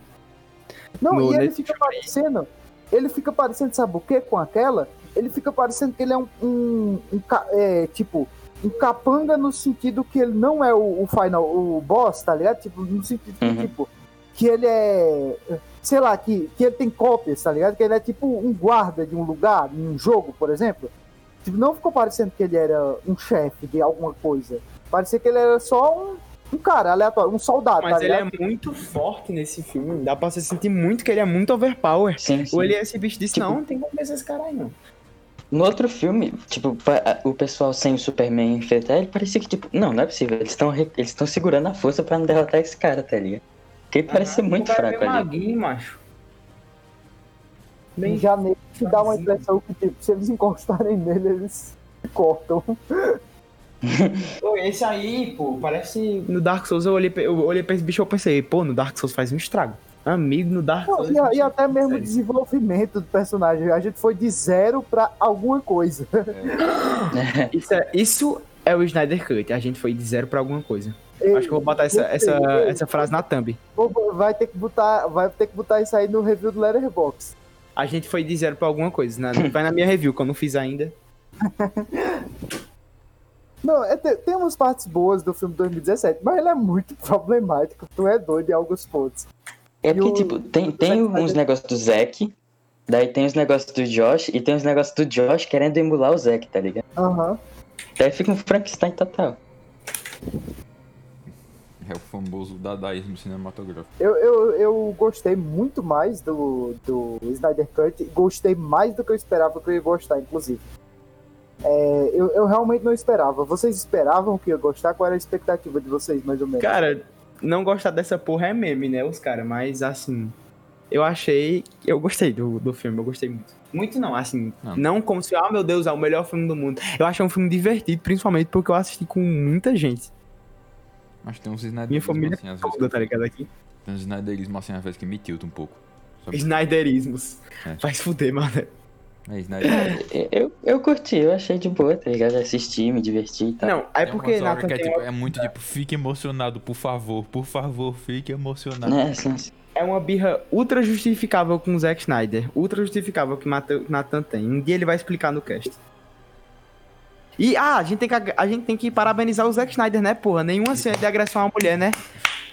[SPEAKER 1] Não,
[SPEAKER 2] No
[SPEAKER 1] e ele fica parecendo. Ele fica parecendo, sabe o que com aquela? Ele fica parecendo que ele é um. um, um é, tipo, um capanga no sentido que ele não é o, o final, o boss, tá ligado? Tipo, no sentido que,
[SPEAKER 4] Uhum.
[SPEAKER 1] tipo, que ele é. Sei lá, que, que ele tem cópias, tá ligado? Que ele é tipo um guarda de um lugar, em um jogo, por exemplo. Tipo, não ficou parecendo que ele era um chefe de alguma coisa. Parecia que ele era só um, um cara aleatório, um soldado,
[SPEAKER 2] Mas
[SPEAKER 1] tá
[SPEAKER 2] ele é muito forte nesse filme. Dá pra você sentir muito que ele é muito overpower.
[SPEAKER 4] Sim, sim.
[SPEAKER 2] Ou ele é esse bicho disse,
[SPEAKER 4] Tipo-
[SPEAKER 2] não, não tem como vencer esse cara aí, não.
[SPEAKER 4] No outro filme, tipo, o pessoal sem o Superman enfrentar ele, parecia que, tipo, não, não é possível. Eles estão eles estão segurando a força pra não derrotar esse cara, tá ligado? Porque ele parece ser muito
[SPEAKER 2] é
[SPEAKER 4] fraco ali.
[SPEAKER 2] maguinho, macho.
[SPEAKER 1] Em
[SPEAKER 2] Bem,
[SPEAKER 1] janeiro que dá uma impressão que, tipo, se eles encostarem nele, eles se cortam. *laughs*
[SPEAKER 2] Pô, esse aí, pô, parece. No Dark Souls eu olhei, pra- eu olhei pra esse bicho e eu pensei, pô, no Dark Souls faz um estrago. Amigo, no Dark
[SPEAKER 1] Não,
[SPEAKER 2] Souls.
[SPEAKER 1] e, e até mesmo o desenvolvimento do personagem. A gente foi de zero pra alguma coisa. *laughs*
[SPEAKER 2] Isso é, isso é o Snyder Cut. A gente foi de zero pra alguma coisa. Acho que eu vou botar essa, essa, essa frase na thumb.
[SPEAKER 1] Vou- Vai ter que botar, vai ter que botar isso aí no review do Letterboxd.
[SPEAKER 2] A gente foi de zero pra alguma coisa. Né? Vai na minha review, que eu não fiz ainda. *laughs*
[SPEAKER 1] Não, é, tem, umas partes boas do filme de 2017, mas ele é muito *laughs* problemático. Tu é doido em alguns pontos.
[SPEAKER 4] É porque,
[SPEAKER 1] o-
[SPEAKER 4] tipo, tem, tem uns negócios do Zack, daí tem os negócios do Josh, e tem os negócios do Josh querendo emular o Zack, tá ligado?
[SPEAKER 1] Aham.
[SPEAKER 4] Daí fica um Frankenstein total.
[SPEAKER 3] É o famoso dadaísmo cinematográfico.
[SPEAKER 1] Eu, eu, eu gostei muito mais do, do Snyder Cut. Gostei mais do que eu esperava que eu ia gostar, inclusive. É, eu, eu realmente não esperava. Vocês esperavam que eu ia gostar? Qual era a expectativa de vocês, mais ou menos?
[SPEAKER 2] Cara, não gostar dessa porra é meme, né, os caras? Mas, assim, eu achei... Eu gostei do, do filme, eu gostei muito. Muito não, assim,
[SPEAKER 3] Não.
[SPEAKER 2] não, como se, ah, meu Deus, é o melhor filme do mundo. Eu achei um filme divertido, principalmente porque eu assisti com muita gente.
[SPEAKER 3] Mas tem uns Snyderismos
[SPEAKER 2] Minha família
[SPEAKER 3] assim, às vezes.
[SPEAKER 2] toda, tá ligado aqui?
[SPEAKER 3] Tem uns Snyderismos assim, às vezes, que me tilta um pouco. Sabe?
[SPEAKER 2] Snyderismos.
[SPEAKER 3] É.
[SPEAKER 2] Vai se fuder, mano.
[SPEAKER 3] É, Snyder.
[SPEAKER 4] Eu, eu curti, eu achei de boa, tá ligado? Assisti, me diverti e tal.
[SPEAKER 2] Não, é porque
[SPEAKER 3] que é,
[SPEAKER 2] tem
[SPEAKER 3] tipo, é muito tipo, fique emocionado, por favor, por favor, fique emocionado.
[SPEAKER 4] Né, assim, assim.
[SPEAKER 2] é uma birra ultra justificável com o Zack Snyder. Ultra justificável que Mata- Nathan tem. Um dia ele vai explicar no cast. E, ah, a gente tem que, a gente tem que parabenizar o Zack Snyder, né, porra? Nenhuma cena de agressão à mulher, né?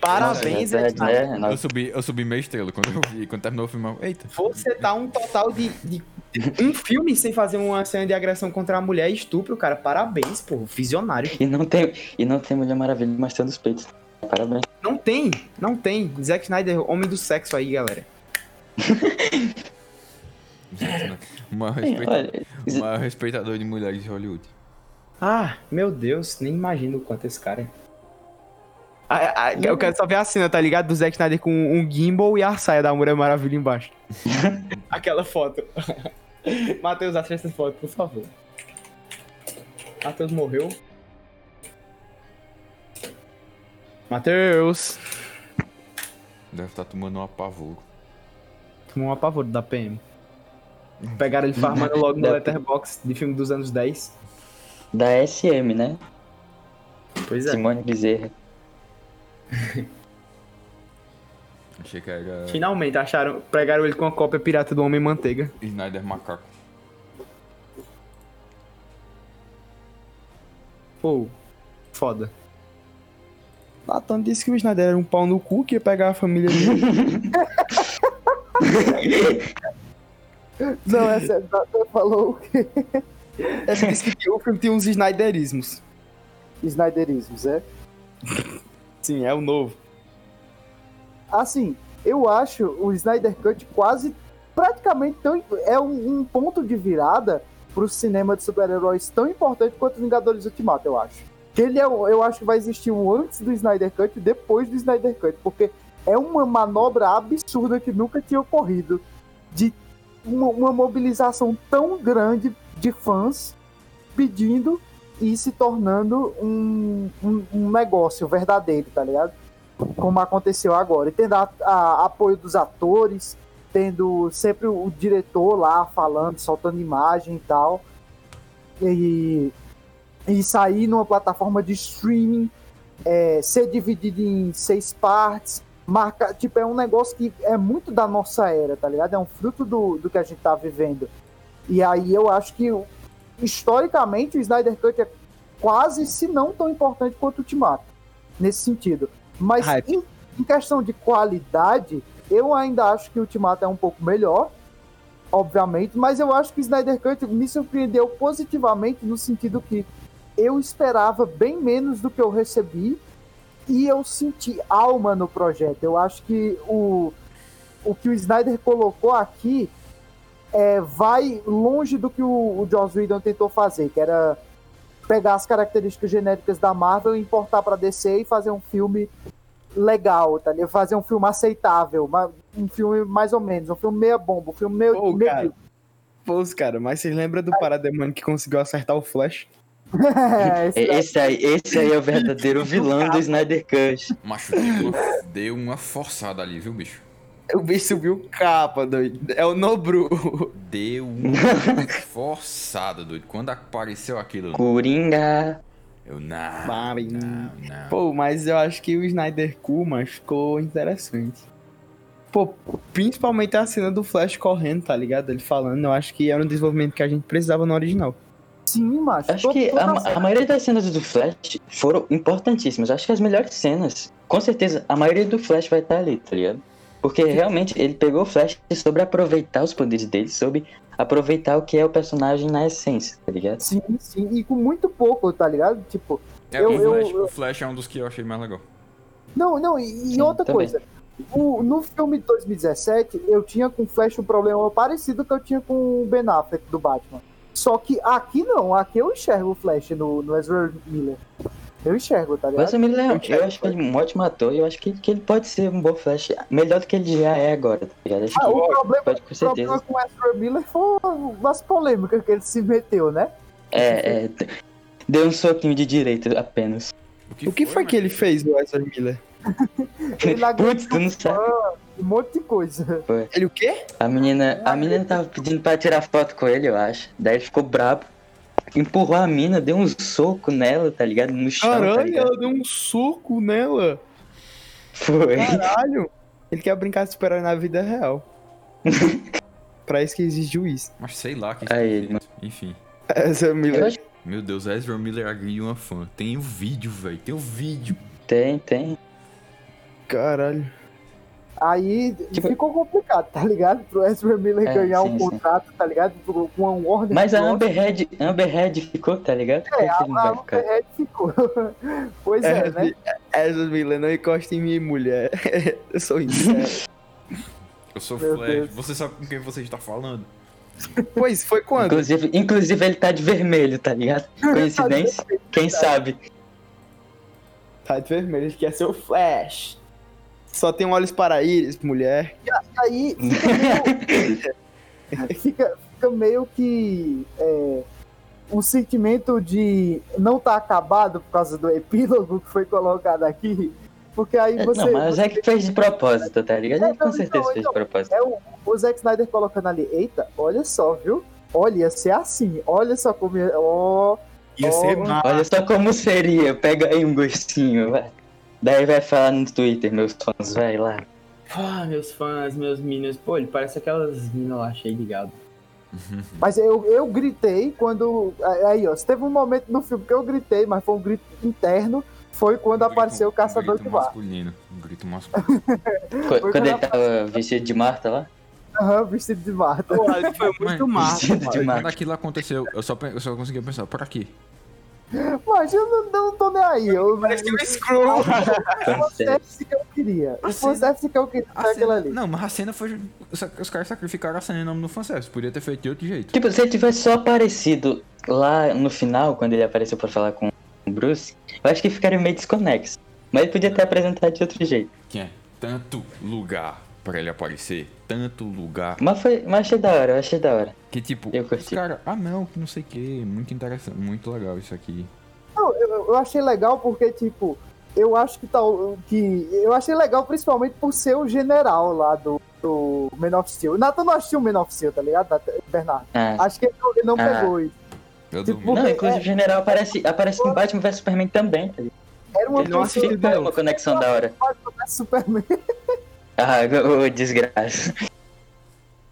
[SPEAKER 2] Parabéns, Zack Snyder.
[SPEAKER 4] né?
[SPEAKER 3] Eu subi, eu subi meia estrela quando eu vi, quando terminou o filme. Eita.
[SPEAKER 2] Você tá um total de, de um filme sem fazer uma cena de agressão contra a mulher e estupro, cara. Parabéns, porra. Visionário.
[SPEAKER 4] E não tem, e não tem Mulher Maravilha mostrando os peitos. Parabéns.
[SPEAKER 2] Não tem, não tem. Zack Snyder, homem do sexo aí, galera. *laughs*
[SPEAKER 4] Ei,
[SPEAKER 3] respeita-
[SPEAKER 4] olha,
[SPEAKER 3] o maior respeitador de mulheres de Hollywood.
[SPEAKER 2] Ah, meu Deus, nem imagino o quanto esse cara é. Ah, ah, eu quero só ver a cena, tá ligado? Do Zack Snyder com um gimbal e a saia da Mulher Maravilha embaixo. *laughs* Aquela foto. *laughs* Matheus, acha essa foto, por favor. Matheus morreu. Matheus!
[SPEAKER 3] Deve estar tomando um apavoro.
[SPEAKER 2] Tomou um apavoro da PM. *laughs* Pegaram ele farmando logo no Letterboxd de filme dos anos 10.
[SPEAKER 4] Da SM, né?
[SPEAKER 2] Pois é.
[SPEAKER 4] Simone Bezerra. *laughs*
[SPEAKER 3] Achei que era
[SPEAKER 2] Finalmente acharam, pegaram ele com a cópia pirata do Homem-Manteiga.
[SPEAKER 3] Snyder Macaco.
[SPEAKER 2] Pô, foda. Nathan disse que o Snyder era um pau no cu que ia pegar a família dele. *laughs*
[SPEAKER 1] Não, essa você falou o quê? *laughs*
[SPEAKER 2] Ele disse que o filme tinha uns Snyderismos.
[SPEAKER 1] Snyderismos, é?
[SPEAKER 2] Sim, é o novo.
[SPEAKER 1] Assim, eu acho o Snyder Cut quase praticamente tão, é um, um ponto de virada pro cinema de super-heróis tão importante quanto Vingadores Ultimato, eu acho. Que ele é, eu acho que vai existir um antes do Snyder Cut e depois do Snyder Cut, porque é uma manobra absurda que nunca tinha ocorrido de uma, uma mobilização tão grande de fãs pedindo e se tornando um, um, um negócio verdadeiro, tá ligado? como aconteceu agora. E tendo a- a- apoio dos atores, tendo sempre o diretor lá falando, soltando imagem e tal. E, e sair numa plataforma de streaming, é, ser dividido em seis partes. Marca, tipo, é um negócio que é muito da nossa era, tá ligado? É um fruto do, do que a gente tá vivendo. E aí eu acho que, historicamente, o Snyder Cut é quase, se não tão importante quanto o Ultimato. Nesse sentido. Mas em, em questão de qualidade, eu ainda acho que o Ultimato é um pouco melhor, obviamente, mas eu acho que o Snyder Cut me surpreendeu positivamente no sentido que eu esperava bem menos do que eu recebi e eu senti alma no projeto. Eu acho que o, o que o Snyder colocou aqui é, vai longe do que o, o Joss Whedon tentou fazer, que era pegar as características genéricas da Marvel, importar para DC e fazer um filme legal, tá ligado? Fazer um filme aceitável, um filme mais ou menos, um filme meia bomba, um filme meio,
[SPEAKER 2] Pô,
[SPEAKER 1] meio
[SPEAKER 2] cara. Pô, cara, mas vocês lembram do Parademônio que conseguiu acertar o Flash? *laughs*
[SPEAKER 1] É, esse
[SPEAKER 4] aí, esse aí é o verdadeiro *laughs* vilão do Snyder Cut.
[SPEAKER 3] Macho, deu uma, deu uma forçada ali, viu, bicho?
[SPEAKER 2] O bicho subiu capa, doido. É o Nobru.
[SPEAKER 3] Deu uma *laughs* forçada, doido. Quando apareceu aquilo,
[SPEAKER 4] Coringa.
[SPEAKER 3] eu não, não, não.
[SPEAKER 2] Pô, mas eu acho que o Snyder mas ficou interessante. Pô, principalmente a cena do Flash correndo, tá ligado? Ele falando, eu acho que era um desenvolvimento que a gente precisava no original.
[SPEAKER 1] Sim, macho.
[SPEAKER 4] Acho que a, a maioria das cenas do Flash foram importantíssimas. Acho que as melhores cenas, com certeza, a maioria do Flash vai estar ali, tá ligado? Porque realmente ele pegou o Flash sobre aproveitar os poderes dele, sobre aproveitar o que é o personagem na essência, tá ligado?
[SPEAKER 1] Sim, sim. E com muito pouco, tá ligado? Tipo,
[SPEAKER 3] É,
[SPEAKER 1] Eu-
[SPEAKER 3] o,
[SPEAKER 1] eu-
[SPEAKER 3] Flash,
[SPEAKER 1] eu-
[SPEAKER 3] o Flash é um dos que eu achei mais legal.
[SPEAKER 1] Não, não, e, e
[SPEAKER 4] Sim,
[SPEAKER 1] outra
[SPEAKER 4] também.
[SPEAKER 1] coisa. O- no filme de 2017, eu tinha com o Flash um problema parecido que eu tinha com o Ben Affleck do Batman. Só que aqui não, aqui eu enxergo o Flash no, no Ezra Miller. Eu enxergo, tá ligado?
[SPEAKER 4] Mas o Miller,
[SPEAKER 2] Eu
[SPEAKER 4] eu,
[SPEAKER 2] enxergo,
[SPEAKER 4] acho que ele é um ótimo ator e eu acho que, que ele pode ser um bom Flash, melhor do que ele já é agora, tá ligado? Acho
[SPEAKER 1] Ah,
[SPEAKER 4] que
[SPEAKER 1] o problema,
[SPEAKER 4] pode com
[SPEAKER 1] o problema
[SPEAKER 4] certeza.
[SPEAKER 1] com o Ezra Miller foi umas polêmicas que ele se meteu, né?
[SPEAKER 4] É, é, deu um soquinho de direito apenas.
[SPEAKER 2] O que foi que ele fez, o Ezra Miller? *laughs*
[SPEAKER 1] Ele
[SPEAKER 4] Putz, tu não sabe.
[SPEAKER 1] Um monte de coisa.
[SPEAKER 2] Ele o quê?
[SPEAKER 4] A menina, a menina tava pedindo pra tirar foto com ele, eu acho. Daí ele ficou brabo. Empurrou a mina, deu um soco nela, tá ligado? No chão, tá
[SPEAKER 2] Caralho,
[SPEAKER 4] ligado?
[SPEAKER 2] ela deu um soco nela.
[SPEAKER 4] Foi.
[SPEAKER 2] Caralho. Ele quer brincar de super na vida real. *laughs* pra isso que existe juiz.
[SPEAKER 3] Mas sei lá que
[SPEAKER 4] Aí, ele,
[SPEAKER 3] Enfim.
[SPEAKER 2] Ezra
[SPEAKER 4] Eu
[SPEAKER 2] Miller.
[SPEAKER 3] Meu Deus, Ezra Miller agrediu uma fã. Tem o vídeo, velho. Tem o vídeo.
[SPEAKER 4] tem, tem.
[SPEAKER 2] Caralho.
[SPEAKER 1] Aí
[SPEAKER 4] Tipo-
[SPEAKER 1] ficou complicado, tá ligado? Pro Ezra Miller
[SPEAKER 4] É,
[SPEAKER 1] ganhar
[SPEAKER 4] sim,
[SPEAKER 1] um
[SPEAKER 4] sim.
[SPEAKER 1] contrato, tá ligado? Com uma Warner
[SPEAKER 4] Mas a. Amber Heard, Amber Heard ficou, tá ligado?
[SPEAKER 1] É, a
[SPEAKER 4] vai
[SPEAKER 1] Amber ficou. *laughs* pois é, né?
[SPEAKER 2] Ezra Miller, não encosta em mim, mulher. *laughs* Eu sou isso. *laughs*
[SPEAKER 3] Eu sou
[SPEAKER 1] Meu
[SPEAKER 3] Flash.
[SPEAKER 1] Deus.
[SPEAKER 3] Você sabe com quem você está falando?
[SPEAKER 2] Pois, foi quando?
[SPEAKER 4] Inclusive, inclusive ele tá de vermelho, tá ligado? Coincidência? Quem sabe?
[SPEAKER 2] Tá de vermelho, ele quer ser o Flash. Só tem olhos para íris, mulher.
[SPEAKER 1] Aí fica meio, *laughs* fica, fica meio que é, um sentimento de não tá acabado por causa do epílogo que foi colocado aqui. Porque aí você.
[SPEAKER 4] não, mas o Zack fez de propósito, tá ligado?
[SPEAKER 1] É,
[SPEAKER 4] com
[SPEAKER 1] não,
[SPEAKER 4] certeza
[SPEAKER 1] então,
[SPEAKER 4] fez de
[SPEAKER 1] então,
[SPEAKER 4] propósito.
[SPEAKER 1] É o, o Zack Snyder colocando ali, eita, olha só, viu? Olha, ia ser assim, olha só como. Ó,
[SPEAKER 2] Ia ser
[SPEAKER 1] Oh.
[SPEAKER 2] massa.
[SPEAKER 4] Olha só como seria, pega aí um gostinho, vai. Daí vai falar no Twitter, meus fãs, vai lá.
[SPEAKER 5] Ah, meus fãs, meus minions. Pô, ele parece aquelas minas lá cheio de gado.
[SPEAKER 1] Mas eu, eu gritei quando. Aí, ó, se teve um momento no filme que eu gritei, mas foi um grito interno, foi quando
[SPEAKER 3] Um grito-
[SPEAKER 1] apareceu o caçador
[SPEAKER 3] um
[SPEAKER 1] de
[SPEAKER 3] grito
[SPEAKER 1] bar.
[SPEAKER 3] masculino. Um grito masculino. *laughs*
[SPEAKER 1] Foi
[SPEAKER 4] Quando
[SPEAKER 1] quando
[SPEAKER 4] ele tava vestido de Marta lá?
[SPEAKER 1] Aham, vestido de Marta.
[SPEAKER 2] Pô, foi muito.
[SPEAKER 4] Vestido de
[SPEAKER 3] Quando
[SPEAKER 4] Marta.
[SPEAKER 3] aquilo aconteceu, eu só, eu só conseguia pensar, por aqui.
[SPEAKER 1] Mas eu não, eu tô nem aí. Eu,
[SPEAKER 2] Parece um Screw.
[SPEAKER 1] o fanservice que eu queria. O fanservice que eu queria
[SPEAKER 3] A
[SPEAKER 1] foi aquilo
[SPEAKER 3] cena-
[SPEAKER 1] ali.
[SPEAKER 3] Não, mas a cena foi. Os, caras sacrificaram a cena em nome do fanservice. Podia ter feito de outro jeito.
[SPEAKER 4] Tipo, se ele tivesse só aparecido lá no final, quando ele apareceu pra falar com o Bruce, eu acho que ficaria meio desconexo. Mas ele podia ter apresentado de outro jeito.
[SPEAKER 3] Tinha tanto lugar pra ele aparecer, tanto lugar.
[SPEAKER 4] Mas foi. Mas achei da hora, eu achei da hora.
[SPEAKER 3] Que tipo,
[SPEAKER 4] Eu
[SPEAKER 3] os
[SPEAKER 4] curti.
[SPEAKER 3] caras, ah não, que não sei o que, muito interessante, muito legal isso aqui.
[SPEAKER 1] Não, eu, eu achei legal porque, tipo, eu acho que tal. Que, eu achei legal principalmente por ser o general lá do, do Man of Steel. O Nathan não assistiu o Man of Steel, tá ligado, Bernardo?
[SPEAKER 4] Ah.
[SPEAKER 1] Acho que ele não,
[SPEAKER 4] Ah.
[SPEAKER 1] pegou isso.
[SPEAKER 3] Eu
[SPEAKER 1] Tipo.
[SPEAKER 4] Não, inclusive o general aparece, aparece no Batman vs Superman também. tá ligado?
[SPEAKER 1] Era uma
[SPEAKER 2] Ele não
[SPEAKER 4] É uma conexão da hora.
[SPEAKER 1] parece Superman. *laughs*
[SPEAKER 4] Ah, *laughs* ô desgraça.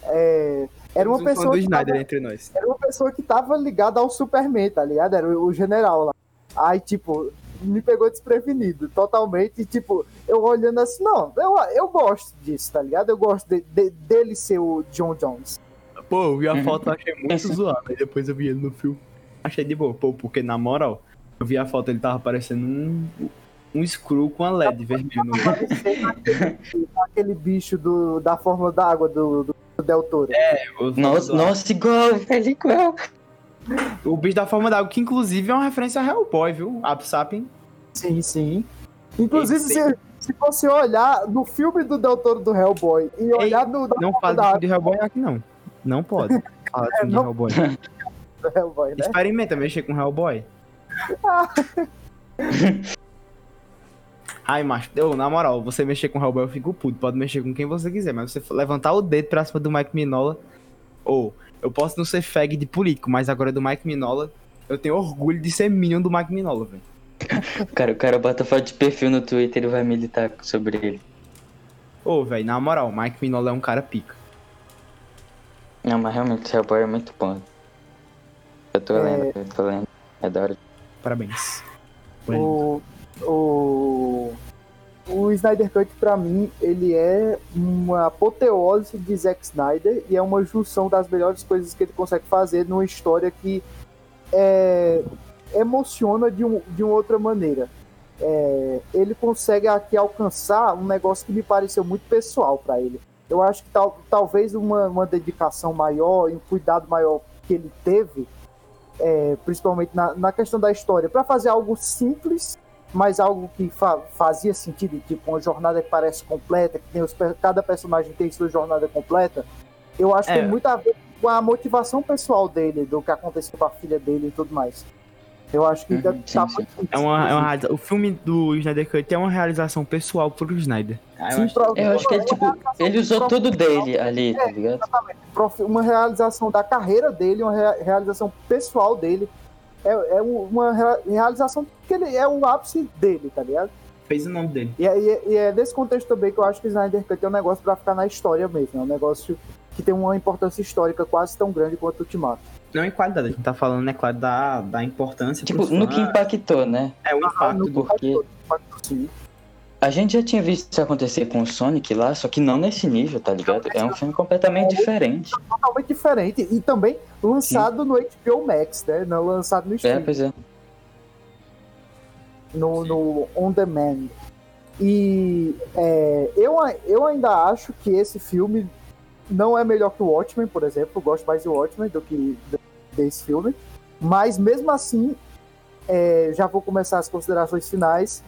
[SPEAKER 1] É, era uma
[SPEAKER 2] Temos um
[SPEAKER 1] pessoa que tava-
[SPEAKER 2] entre nós.
[SPEAKER 1] era uma pessoa que tava ligada ao Superman, tá ligado? Era o, o general lá. Aí, tipo, me pegou desprevenido, totalmente. E, tipo, eu olhando assim, não, eu, eu gosto disso, tá ligado? Eu gosto de- de- dele ser o John Jones.
[SPEAKER 2] Pô, eu vi a
[SPEAKER 4] Uhum.
[SPEAKER 2] foto achei muito zoado. Aí depois eu vi ele no filme. Achei de boa. Pô, porque na moral, eu vi a foto ele tava parecendo um, um screw com a LED vermelho no *laughs*
[SPEAKER 1] Aquele bicho do, da fórmula d'água do, do, do Del Toro.
[SPEAKER 4] Nossa, nossa, igual, velho, igual.
[SPEAKER 2] O bicho da forma d'água, que inclusive é uma referência a Hellboy, viu? Absapien.
[SPEAKER 1] Sim, sim. Inclusive, se, se você olhar no filme do Del Toro do Hellboy e olhar no da
[SPEAKER 2] Não fala de filme Hellboy aqui, não. Não pode. Fala de
[SPEAKER 1] não-
[SPEAKER 2] Hellboy.
[SPEAKER 1] do Hellboy, né?
[SPEAKER 2] Experimenta mexer com Hellboy. *laughs* Ai, macho, eu, na moral, você mexer com o Hellboy, eu fico puto. Pode mexer com quem você quiser, mas você levantar o dedo pra cima do Mike Minola. Ou, eu posso não ser fag de político, mas agora do Mike Minola, eu tenho orgulho de ser minion do Mike Minola, velho. *laughs*
[SPEAKER 4] Cara, o cara bota foto de perfil no Twitter e vai militar sobre ele.
[SPEAKER 2] Ô, velho, na moral, o Mike Minola é um cara pica.
[SPEAKER 4] Não, mas realmente o Hellboy é muito bom. Eu tô
[SPEAKER 1] É.
[SPEAKER 4] lendo, eu tô lendo. É da hora.
[SPEAKER 2] Parabéns.
[SPEAKER 1] O, o, o Snyder Cut, pra mim, ele é uma apoteose de Zack Snyder e é uma junção das melhores coisas que ele consegue fazer numa história que é, emociona de, um, de uma outra maneira. É, ele consegue aqui alcançar um negócio que me pareceu muito pessoal pra ele. Eu acho que tal, talvez uma, uma dedicação maior e um cuidado maior que ele teve é, principalmente na, na questão da história, para fazer algo simples, mas algo que fa- fazia sentido, tipo uma jornada que parece completa, que tem os, cada personagem tem sua jornada completa. Eu acho que
[SPEAKER 2] É.
[SPEAKER 1] tem muito a ver com a motivação pessoal dele, do que aconteceu com a filha dele e tudo mais. Eu acho que
[SPEAKER 4] Uhum,
[SPEAKER 1] tá
[SPEAKER 4] sim, sim.
[SPEAKER 1] muito
[SPEAKER 2] É uma, é uma O filme do Snyder Cut é uma realização pessoal pro Snyder. Ah, eu
[SPEAKER 1] Sim,
[SPEAKER 2] acho-
[SPEAKER 1] pro-
[SPEAKER 4] Eu acho que ele, tipo, ele usou tudo dele ali, tá ligado?
[SPEAKER 1] profi- uma realização da carreira dele, uma rea- realização pessoal dele. É, é um- uma rea- realização que ele é o ápice dele, tá ligado?
[SPEAKER 2] Fez o nome dele.
[SPEAKER 1] E é, e é- e é nesse contexto também que eu acho que o Snyder Cut é um negócio pra ficar na história mesmo. É um negócio que tem uma importância histórica quase tão grande quanto o Ultimato.
[SPEAKER 2] Não em qualidade, a gente tá falando, é claro, da, da importância.
[SPEAKER 4] Tipo, no que impactou, né?
[SPEAKER 2] É o impacto.
[SPEAKER 1] no-
[SPEAKER 4] porque-
[SPEAKER 1] Sim.
[SPEAKER 4] A gente já tinha visto isso acontecer com o Sonic lá, só que não nesse nível, tá ligado? É um filme completamente diferente.
[SPEAKER 1] Totalmente diferente. E também lançado no HBO Max, né? Não lançado no
[SPEAKER 4] É,
[SPEAKER 1] stream,
[SPEAKER 4] pois é.
[SPEAKER 1] no, no On Demand. E é, eu, eu ainda acho que esse filme não é melhor que o Watchmen, por exemplo. Eu gosto mais do Watchmen do que de- desse filme. Mas mesmo assim, é, já vou começar as considerações finais.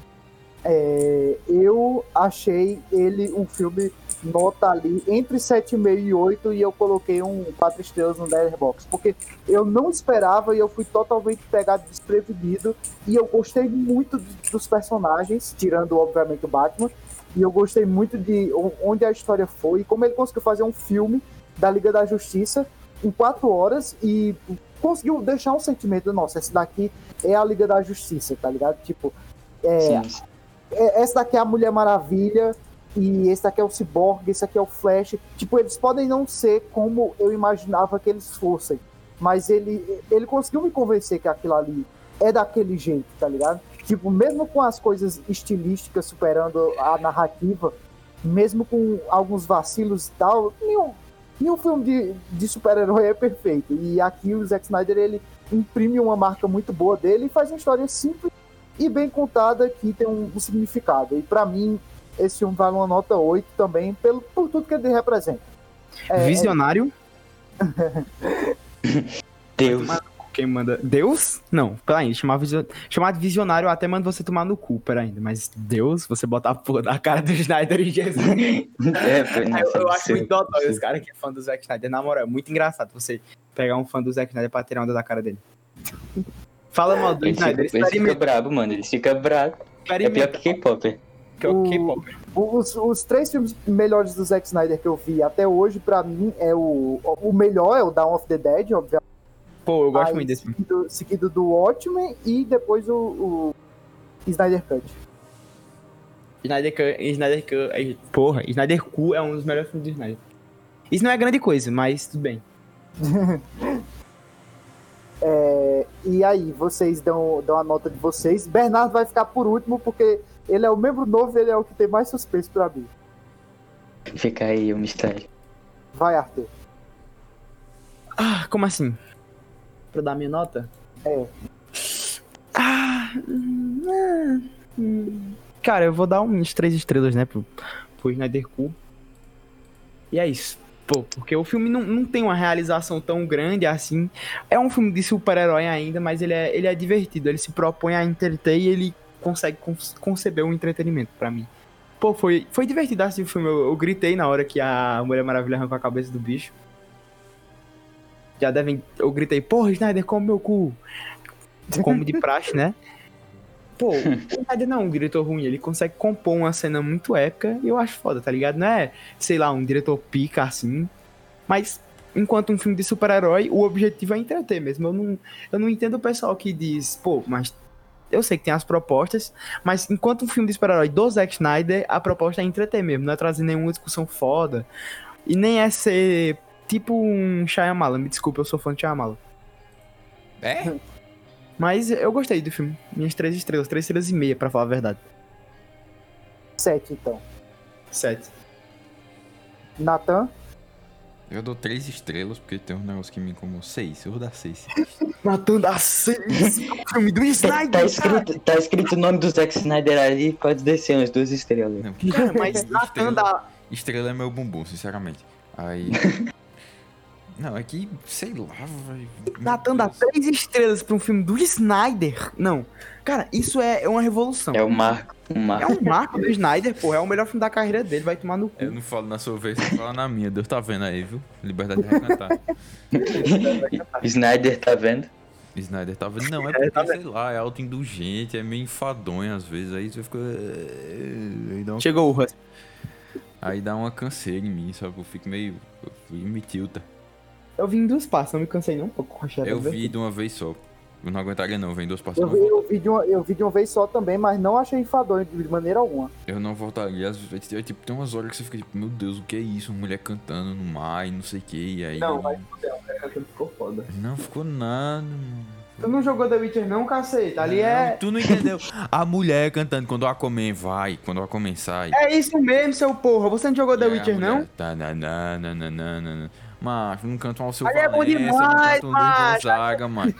[SPEAKER 1] É, eu achei ele um filme nota ali entre 7,5 e 8 e eu coloquei um 4 estrelas no Letterboxd, porque eu não esperava e eu fui totalmente pegado desprevenido e eu gostei muito dos personagens, tirando obviamente o Batman, e eu gostei muito de onde a história foi e como ele conseguiu fazer um filme da Liga da Justiça em quatro horas e conseguiu deixar um sentimento, nossa, esse daqui é a Liga da Justiça, tá ligado? Tipo, é,
[SPEAKER 4] Sim.
[SPEAKER 1] É- essa daqui é a Mulher Maravilha e esse daqui é o Cyborg, esse aqui é o Flash. Tipo, eles podem não ser como eu imaginava que eles fossem, mas ele, ele conseguiu me convencer que aquilo ali é daquele jeito, tá ligado? Tipo, mesmo com as coisas estilísticas superando a narrativa, mesmo com alguns vacilos e tal, nenhum, nenhum filme de, de super-herói é perfeito. E aqui o Zack Snyder, ele imprime uma marca muito boa dele e faz uma história simples e bem contada que tem um, um significado. E pra mim, esse filme vale uma nota 8 também, pelo, por tudo que ele representa. É,
[SPEAKER 2] Visionário. *laughs*
[SPEAKER 4] Deus.
[SPEAKER 2] Quem manda. Deus? Não, peraí, chamar, chamar de visionário até mando você tomar no cu, peraí. Mas Deus, você botar a porra da cara do *laughs* Snyder em Jesus. *laughs*
[SPEAKER 4] É, foi,
[SPEAKER 2] eu, eu acho muito dodói esse cara que é fã do Zack Snyder. Na moral, é muito engraçado você pegar um fã do Zack Snyder pra tirar onda da cara dele. Fala mal do Snyder,
[SPEAKER 4] ele fica brabo, mano. Ele fica bravo. É pior que K-pop.
[SPEAKER 2] Que é o.
[SPEAKER 1] Os, os três filmes melhores do Zack Snyder que eu vi até hoje, pra mim, é o, o melhor, é o Dawn of the Dead, obviamente.
[SPEAKER 2] Pô, eu gosto
[SPEAKER 1] Aí,
[SPEAKER 2] muito desse filme.
[SPEAKER 1] seguido, seguido do Watchmen e depois o, o Snyder Cut.
[SPEAKER 2] Snyder Cut, Snyder Cut, é- porra, Snyder Cu é um dos melhores filmes do Snyder. Isso não é grande coisa, mas tudo bem. *laughs*
[SPEAKER 1] É, e aí, vocês dão, dão a nota de vocês. Bernardo vai ficar por último, porque ele é o membro novo e ele é o que tem mais suspense pra mim.
[SPEAKER 4] Fica aí o mistério.
[SPEAKER 1] Vai, Arthur.
[SPEAKER 2] Ah, como assim? Pra dar minha nota?
[SPEAKER 1] É.
[SPEAKER 2] Ah, hum, hum. Cara, eu vou dar uns três estrelas, né, pro, pro Snyder Cu. E é isso. Pô, porque o filme não, não tem uma realização tão grande assim. É um filme de super-herói ainda, mas ele é, ele é divertido. Ele se propõe a entreter e ele consegue con- conceber um entretenimento pra mim. Pô, foi, foi divertido assistir o filme. Eu, eu gritei na hora que a Mulher Maravilha arrancou a cabeça do bicho. Já devem. Eu gritei, porra, Snyder, come meu cu. como de praxe, né? *laughs* Pô, o não é um diretor ruim, ele consegue compor uma cena muito épica e eu acho foda, tá ligado? Não é, sei lá, um diretor pica assim, mas enquanto um filme de super-herói, o objetivo é entreter mesmo. Eu não, eu não entendo o pessoal que diz, pô, mas eu sei que tem as propostas, mas enquanto um filme de super-herói do Zack Snyder, a proposta é entreter mesmo, não é trazer nenhuma discussão foda. E nem é ser tipo um Shyamalan, me desculpa, eu sou fã de Shyamalan.
[SPEAKER 3] É? *laughs*
[SPEAKER 2] Mas eu gostei do filme. Minhas três estrelas, três estrelas e meia, pra falar a verdade.
[SPEAKER 1] Sete, então.
[SPEAKER 2] Sete.
[SPEAKER 1] Natan,
[SPEAKER 3] Eu dou três estrelas, porque tem um negócio que me incomodou. Seis, eu vou dar seis. *laughs*
[SPEAKER 2] Matando a seis. *laughs* filme do
[SPEAKER 4] Tá,
[SPEAKER 2] Snyder,
[SPEAKER 4] tá escrito, tá escrito o nome do Zack Snyder ali, pode descer umas duas estrelas.
[SPEAKER 3] Não,
[SPEAKER 2] cara. Cara, mas *laughs* matando a...
[SPEAKER 3] Estrela é meu bumbum, sinceramente. Aí. Não, é que, sei lá, velho.
[SPEAKER 2] Natan dá três estrelas pra um filme do Snyder. Não. Cara, isso é é uma revolução.
[SPEAKER 4] É o Marco. Um
[SPEAKER 2] É
[SPEAKER 4] Marco.
[SPEAKER 2] um marco do Snyder, pô. É o melhor filme da carreira dele. Vai tomar no cu.
[SPEAKER 3] Eu não falo na sua vez, eu falo na minha. Deus tá vendo aí, viu? Liberdade de recantar. *laughs*
[SPEAKER 4] Snyder tá vendo?
[SPEAKER 3] Snyder tá vendo. Não, é
[SPEAKER 2] É,
[SPEAKER 3] porque,
[SPEAKER 2] tá
[SPEAKER 3] sei lá, é autoindulgente, é meio enfadonho às vezes. Aí você fica. Aí dá, uma...
[SPEAKER 2] Chegou o
[SPEAKER 3] aí dá uma canseira em mim, sabe? Eu fico meio. Eu me tilta.
[SPEAKER 2] Eu vim em duas partes, não me cansei nem um pouco. Rochelle,
[SPEAKER 3] Eu
[SPEAKER 2] tá
[SPEAKER 3] vi de uma vez só. Eu não aguentaria não, vem duas partes.
[SPEAKER 1] eu
[SPEAKER 3] Eu,
[SPEAKER 1] vi,
[SPEAKER 3] não,
[SPEAKER 1] eu, vi de uma, eu vi de uma vez só também, mas não achei enfadonho de maneira alguma.
[SPEAKER 3] eu não voltaria. Às vezes, é, tipo, tem umas horas que você fica tipo, meu Deus, o que é isso? Uma mulher cantando no mar e não sei o que. E aí.
[SPEAKER 2] Não, mas ficou foda.
[SPEAKER 3] Não ficou nada, mano.
[SPEAKER 2] Tu não jogou The Witcher não, cacete? Ali
[SPEAKER 3] Não,
[SPEAKER 2] é...
[SPEAKER 3] Tu não entendeu. A mulher cantando quando o Aquaman vai, quando o Aquaman sai.
[SPEAKER 2] É isso mesmo, seu porra. Você não jogou The
[SPEAKER 3] a
[SPEAKER 2] Witcher, não?
[SPEAKER 3] mulher Tá, na, na, na, na, na, na, na. Macho, não canta um Alceu
[SPEAKER 2] Ali é bom
[SPEAKER 3] Valença,
[SPEAKER 2] demais,
[SPEAKER 3] não canta um Luiz. Gonzaga, mano.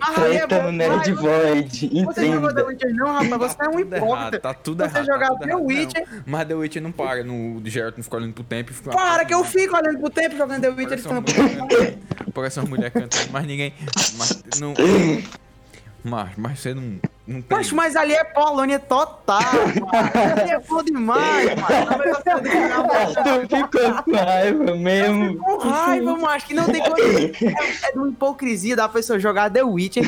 [SPEAKER 2] Ah, é
[SPEAKER 4] Treta no Nerd. Void.
[SPEAKER 2] Você jogou The
[SPEAKER 4] Entenda.
[SPEAKER 2] Witcher não, rapaz? Você é um hipócrita.
[SPEAKER 3] tá tudo
[SPEAKER 2] Você
[SPEAKER 3] errado.
[SPEAKER 2] jogar
[SPEAKER 3] tá tudo
[SPEAKER 2] The. Witcher-
[SPEAKER 3] mas The Witcher não para. No o Geralt não fica olhando pro tempo e fica.
[SPEAKER 2] Para que eu fico olhando pro tempo jogando The Witcher e ficando...
[SPEAKER 3] Parece uma mulher cantando, mas ninguém. Mas não. Mas, mas você não. Não tem.
[SPEAKER 2] Poxa, mas ali é Polônia total, mano. *laughs* Ali é bom demais, mano. Final, *laughs*
[SPEAKER 4] Tu ficou com raiva mesmo.
[SPEAKER 2] Com raiva, macho, que não tem coisa. *laughs* É, é de uma hipocrisia da pessoa jogar The Witcher.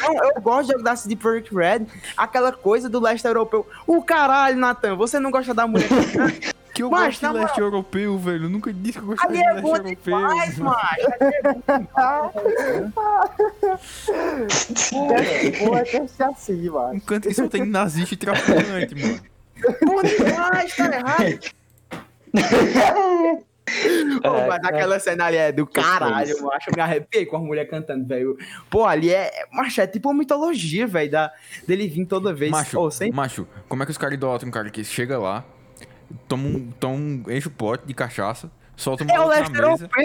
[SPEAKER 2] Não, eu gosto de jogar CD Projekt Red, aquela coisa do leste europeu. O caralho, Natan, você não gosta da mulher.
[SPEAKER 3] Que eu
[SPEAKER 2] Mas,
[SPEAKER 3] gosto de leste europeu, velho. Eu nunca disse que eu gosto
[SPEAKER 2] Ali
[SPEAKER 3] de
[SPEAKER 2] é
[SPEAKER 3] leste
[SPEAKER 2] bom
[SPEAKER 3] europeu.
[SPEAKER 2] demais, *laughs* macho. Ali é bom
[SPEAKER 1] Pô, é que é assim, mano.
[SPEAKER 3] Canto que só tem nazista e traficante, mano.
[SPEAKER 2] bom demais, tá errado. *laughs* Pô,
[SPEAKER 4] É,
[SPEAKER 2] mas aquela cena ali é do caralho, eu acho. Eu me arrepiei com a mulher cantando, velho. Pô, ali é. Macho, é tipo uma mitologia, velho, da... dele vir toda vez.
[SPEAKER 3] Macho,
[SPEAKER 2] Ô, sem...
[SPEAKER 3] macho, como é que os caras idolatram um cara que chega lá, toma um, toma um, enche o pote de cachaça, solta uma
[SPEAKER 2] É o
[SPEAKER 3] outra
[SPEAKER 2] leste europeu!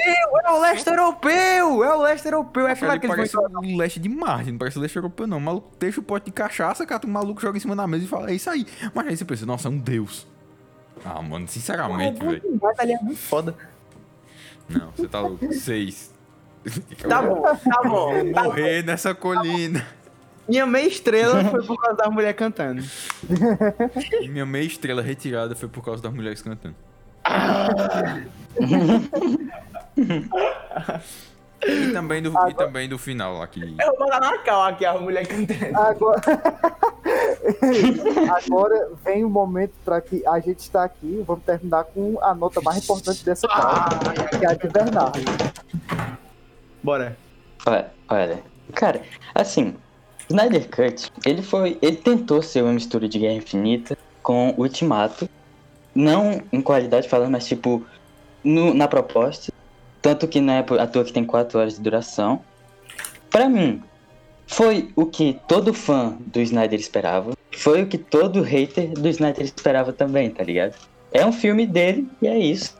[SPEAKER 2] É o leste europeu! É o leste europeu! É claro que eles
[SPEAKER 3] parece
[SPEAKER 2] vão.
[SPEAKER 3] o leste de Marte, não parece o leste europeu, não. O maluco deixa o pote de cachaça, cata o maluco, joga em cima da mesa e fala, é isso aí. Mas aí você pensa, nossa, é um deus. Ah, mano, sinceramente, velho.
[SPEAKER 2] É muito foda.
[SPEAKER 3] Não, você tá louco. Seis.
[SPEAKER 2] Tá bom, tá bom. Tá
[SPEAKER 3] morrer nessa colina.
[SPEAKER 2] Minha meia estrela foi por causa da mulher cantando.
[SPEAKER 3] E *laughs* minha meia estrela retirada foi por causa das mulheres cantando. e, também do, e também do final aqui.
[SPEAKER 2] Eu vou dar na cal aqui a mulher cantando.
[SPEAKER 1] Agora... *laughs* Agora vem o momento para que a gente está aqui. Vamos terminar com a nota mais importante dessa pauta, que é a de Bernardo.
[SPEAKER 2] Bora.
[SPEAKER 4] Olha, olha, cara, assim, Snyder Cut, ele foi, ele tentou ser uma mistura de Guerra Infinita com Ultimato, não em qualidade falando, mas tipo, no- na proposta, tanto que não é à toa que tem 4 horas de duração. Pra mim, foi o que todo fã do Snyder esperava, foi o que todo hater do Snyder esperava também, tá ligado? É um filme dele e é isso.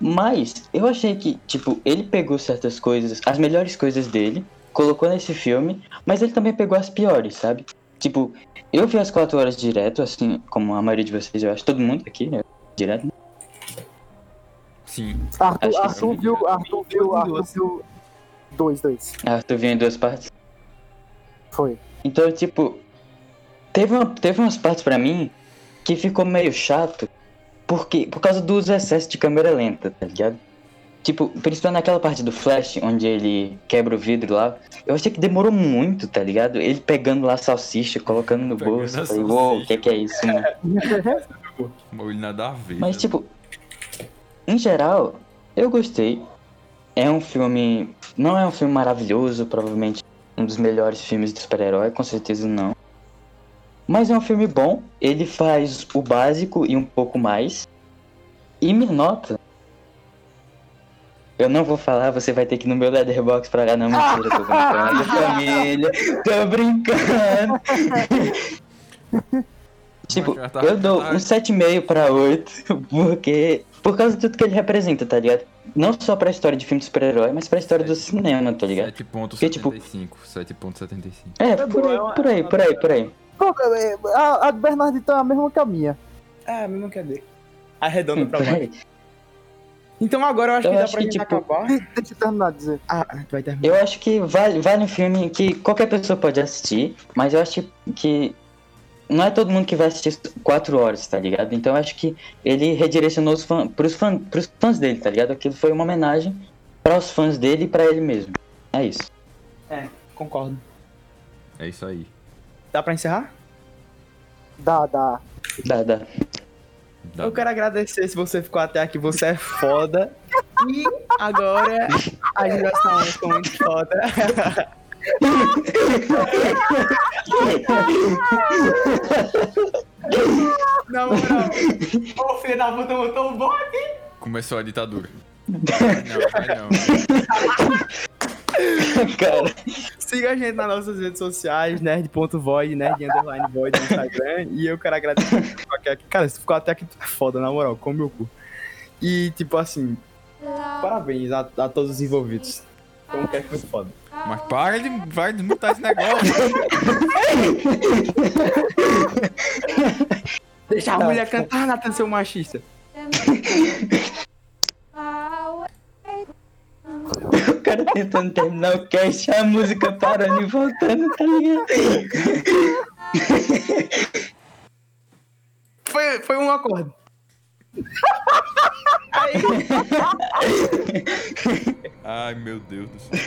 [SPEAKER 4] Mas eu achei que, tipo, ele pegou certas coisas, as melhores coisas dele, colocou nesse filme, mas ele também pegou as piores, sabe? Tipo, eu vi as quatro horas direto, assim, como a maioria de vocês, eu acho, todo mundo aqui, né? Direto.
[SPEAKER 3] Sim.
[SPEAKER 1] Arthur,
[SPEAKER 4] Acho que
[SPEAKER 1] Arthur viu, Arthur viu, Arthur viu. Dois, dois.
[SPEAKER 4] Tu viu em duas partes.
[SPEAKER 1] Foi.
[SPEAKER 4] Então, tipo, teve, uma, teve umas partes pra mim que ficou meio chato, porque, por causa dos excessos de câmera lenta, tá ligado? Tipo, principalmente naquela parte do Flash, onde ele quebra o vidro lá, eu achei que demorou muito, tá ligado? Ele pegando lá a salsicha, colocando no
[SPEAKER 3] Pegando
[SPEAKER 4] bolso. falei, uou, o que, que é isso?
[SPEAKER 3] Um bagulho nada a ver.
[SPEAKER 4] Mas,
[SPEAKER 3] né?
[SPEAKER 4] tipo, em geral, eu gostei. É um filme. Não é um filme maravilhoso, provavelmente um dos melhores filmes de super-herói, com certeza não. Mas é um filme bom. Ele faz o básico e um pouco mais. E me nota. Eu não vou falar, você vai ter que ir no meu Letterboxd pra lá. Não, mentira, tô *laughs* brincando, família. Tô brincando. *laughs* Tipo,
[SPEAKER 3] tá-
[SPEAKER 4] eu dou um 7,5 pra 8, porque. Por causa de tudo que ele representa, tá ligado? Não só pra história de filme de super-herói, mas pra história do cinema, tá ligado?
[SPEAKER 3] 7.75. 7.75.
[SPEAKER 4] É,
[SPEAKER 2] É
[SPEAKER 4] por aí,
[SPEAKER 2] é
[SPEAKER 4] por aí, por aí, por aí.
[SPEAKER 1] Pô, é, A, a do Bernardito é a mesma que a minha.
[SPEAKER 2] É, mesmo quer ver. Arredonda pra
[SPEAKER 4] Por
[SPEAKER 2] baixo.
[SPEAKER 4] aí.
[SPEAKER 2] Então agora eu acho
[SPEAKER 4] Eu
[SPEAKER 2] que dá
[SPEAKER 4] acho
[SPEAKER 2] pra
[SPEAKER 4] que,
[SPEAKER 2] gente
[SPEAKER 4] tipo,
[SPEAKER 2] acabar.
[SPEAKER 1] Deixa eu terminar de dizer.
[SPEAKER 2] Ah, vai terminar.
[SPEAKER 4] Eu acho que vale, vale um filme que qualquer pessoa pode assistir, mas eu acho que não é todo mundo que vai assistir quatro horas, tá ligado? Então eu acho que ele redirecionou os fãs, pros, fã, pros fãs dele, tá ligado? Aquilo foi uma homenagem para os fãs dele e pra ele mesmo. É isso.
[SPEAKER 2] Concordo.
[SPEAKER 3] É isso aí.
[SPEAKER 2] Dá pra encerrar?
[SPEAKER 1] Dá, dá.
[SPEAKER 4] Dá, dá.
[SPEAKER 3] Dá-
[SPEAKER 2] Eu quero agradecer se você ficou até aqui, você é foda. E agora a gente vai estar com muito foda. Na moral, ô filho da puta botou o bot.
[SPEAKER 3] Começou a ditadura. *laughs* Não, não. *laughs*
[SPEAKER 4] Cara,
[SPEAKER 2] Siga a gente nas nossas redes sociais, nerd.void, nerd underline void no Instagram. E eu quero agradecer qualquer. Cara, se tu ficou até aqui, tu é foda, na moral, come meu cu. E, tipo assim, parabéns a, a todos os envolvidos. Foi um cast muito foda.
[SPEAKER 3] Mas para de, para de mutar esse negócio.
[SPEAKER 2] Deixa a mulher cantar, Nathan, seu machista. *laughs*
[SPEAKER 4] cara tentando terminar o cast, a música parando e voltando, tá ligado?
[SPEAKER 2] Foi, foi um acorde.
[SPEAKER 3] Ai, meu Deus do céu.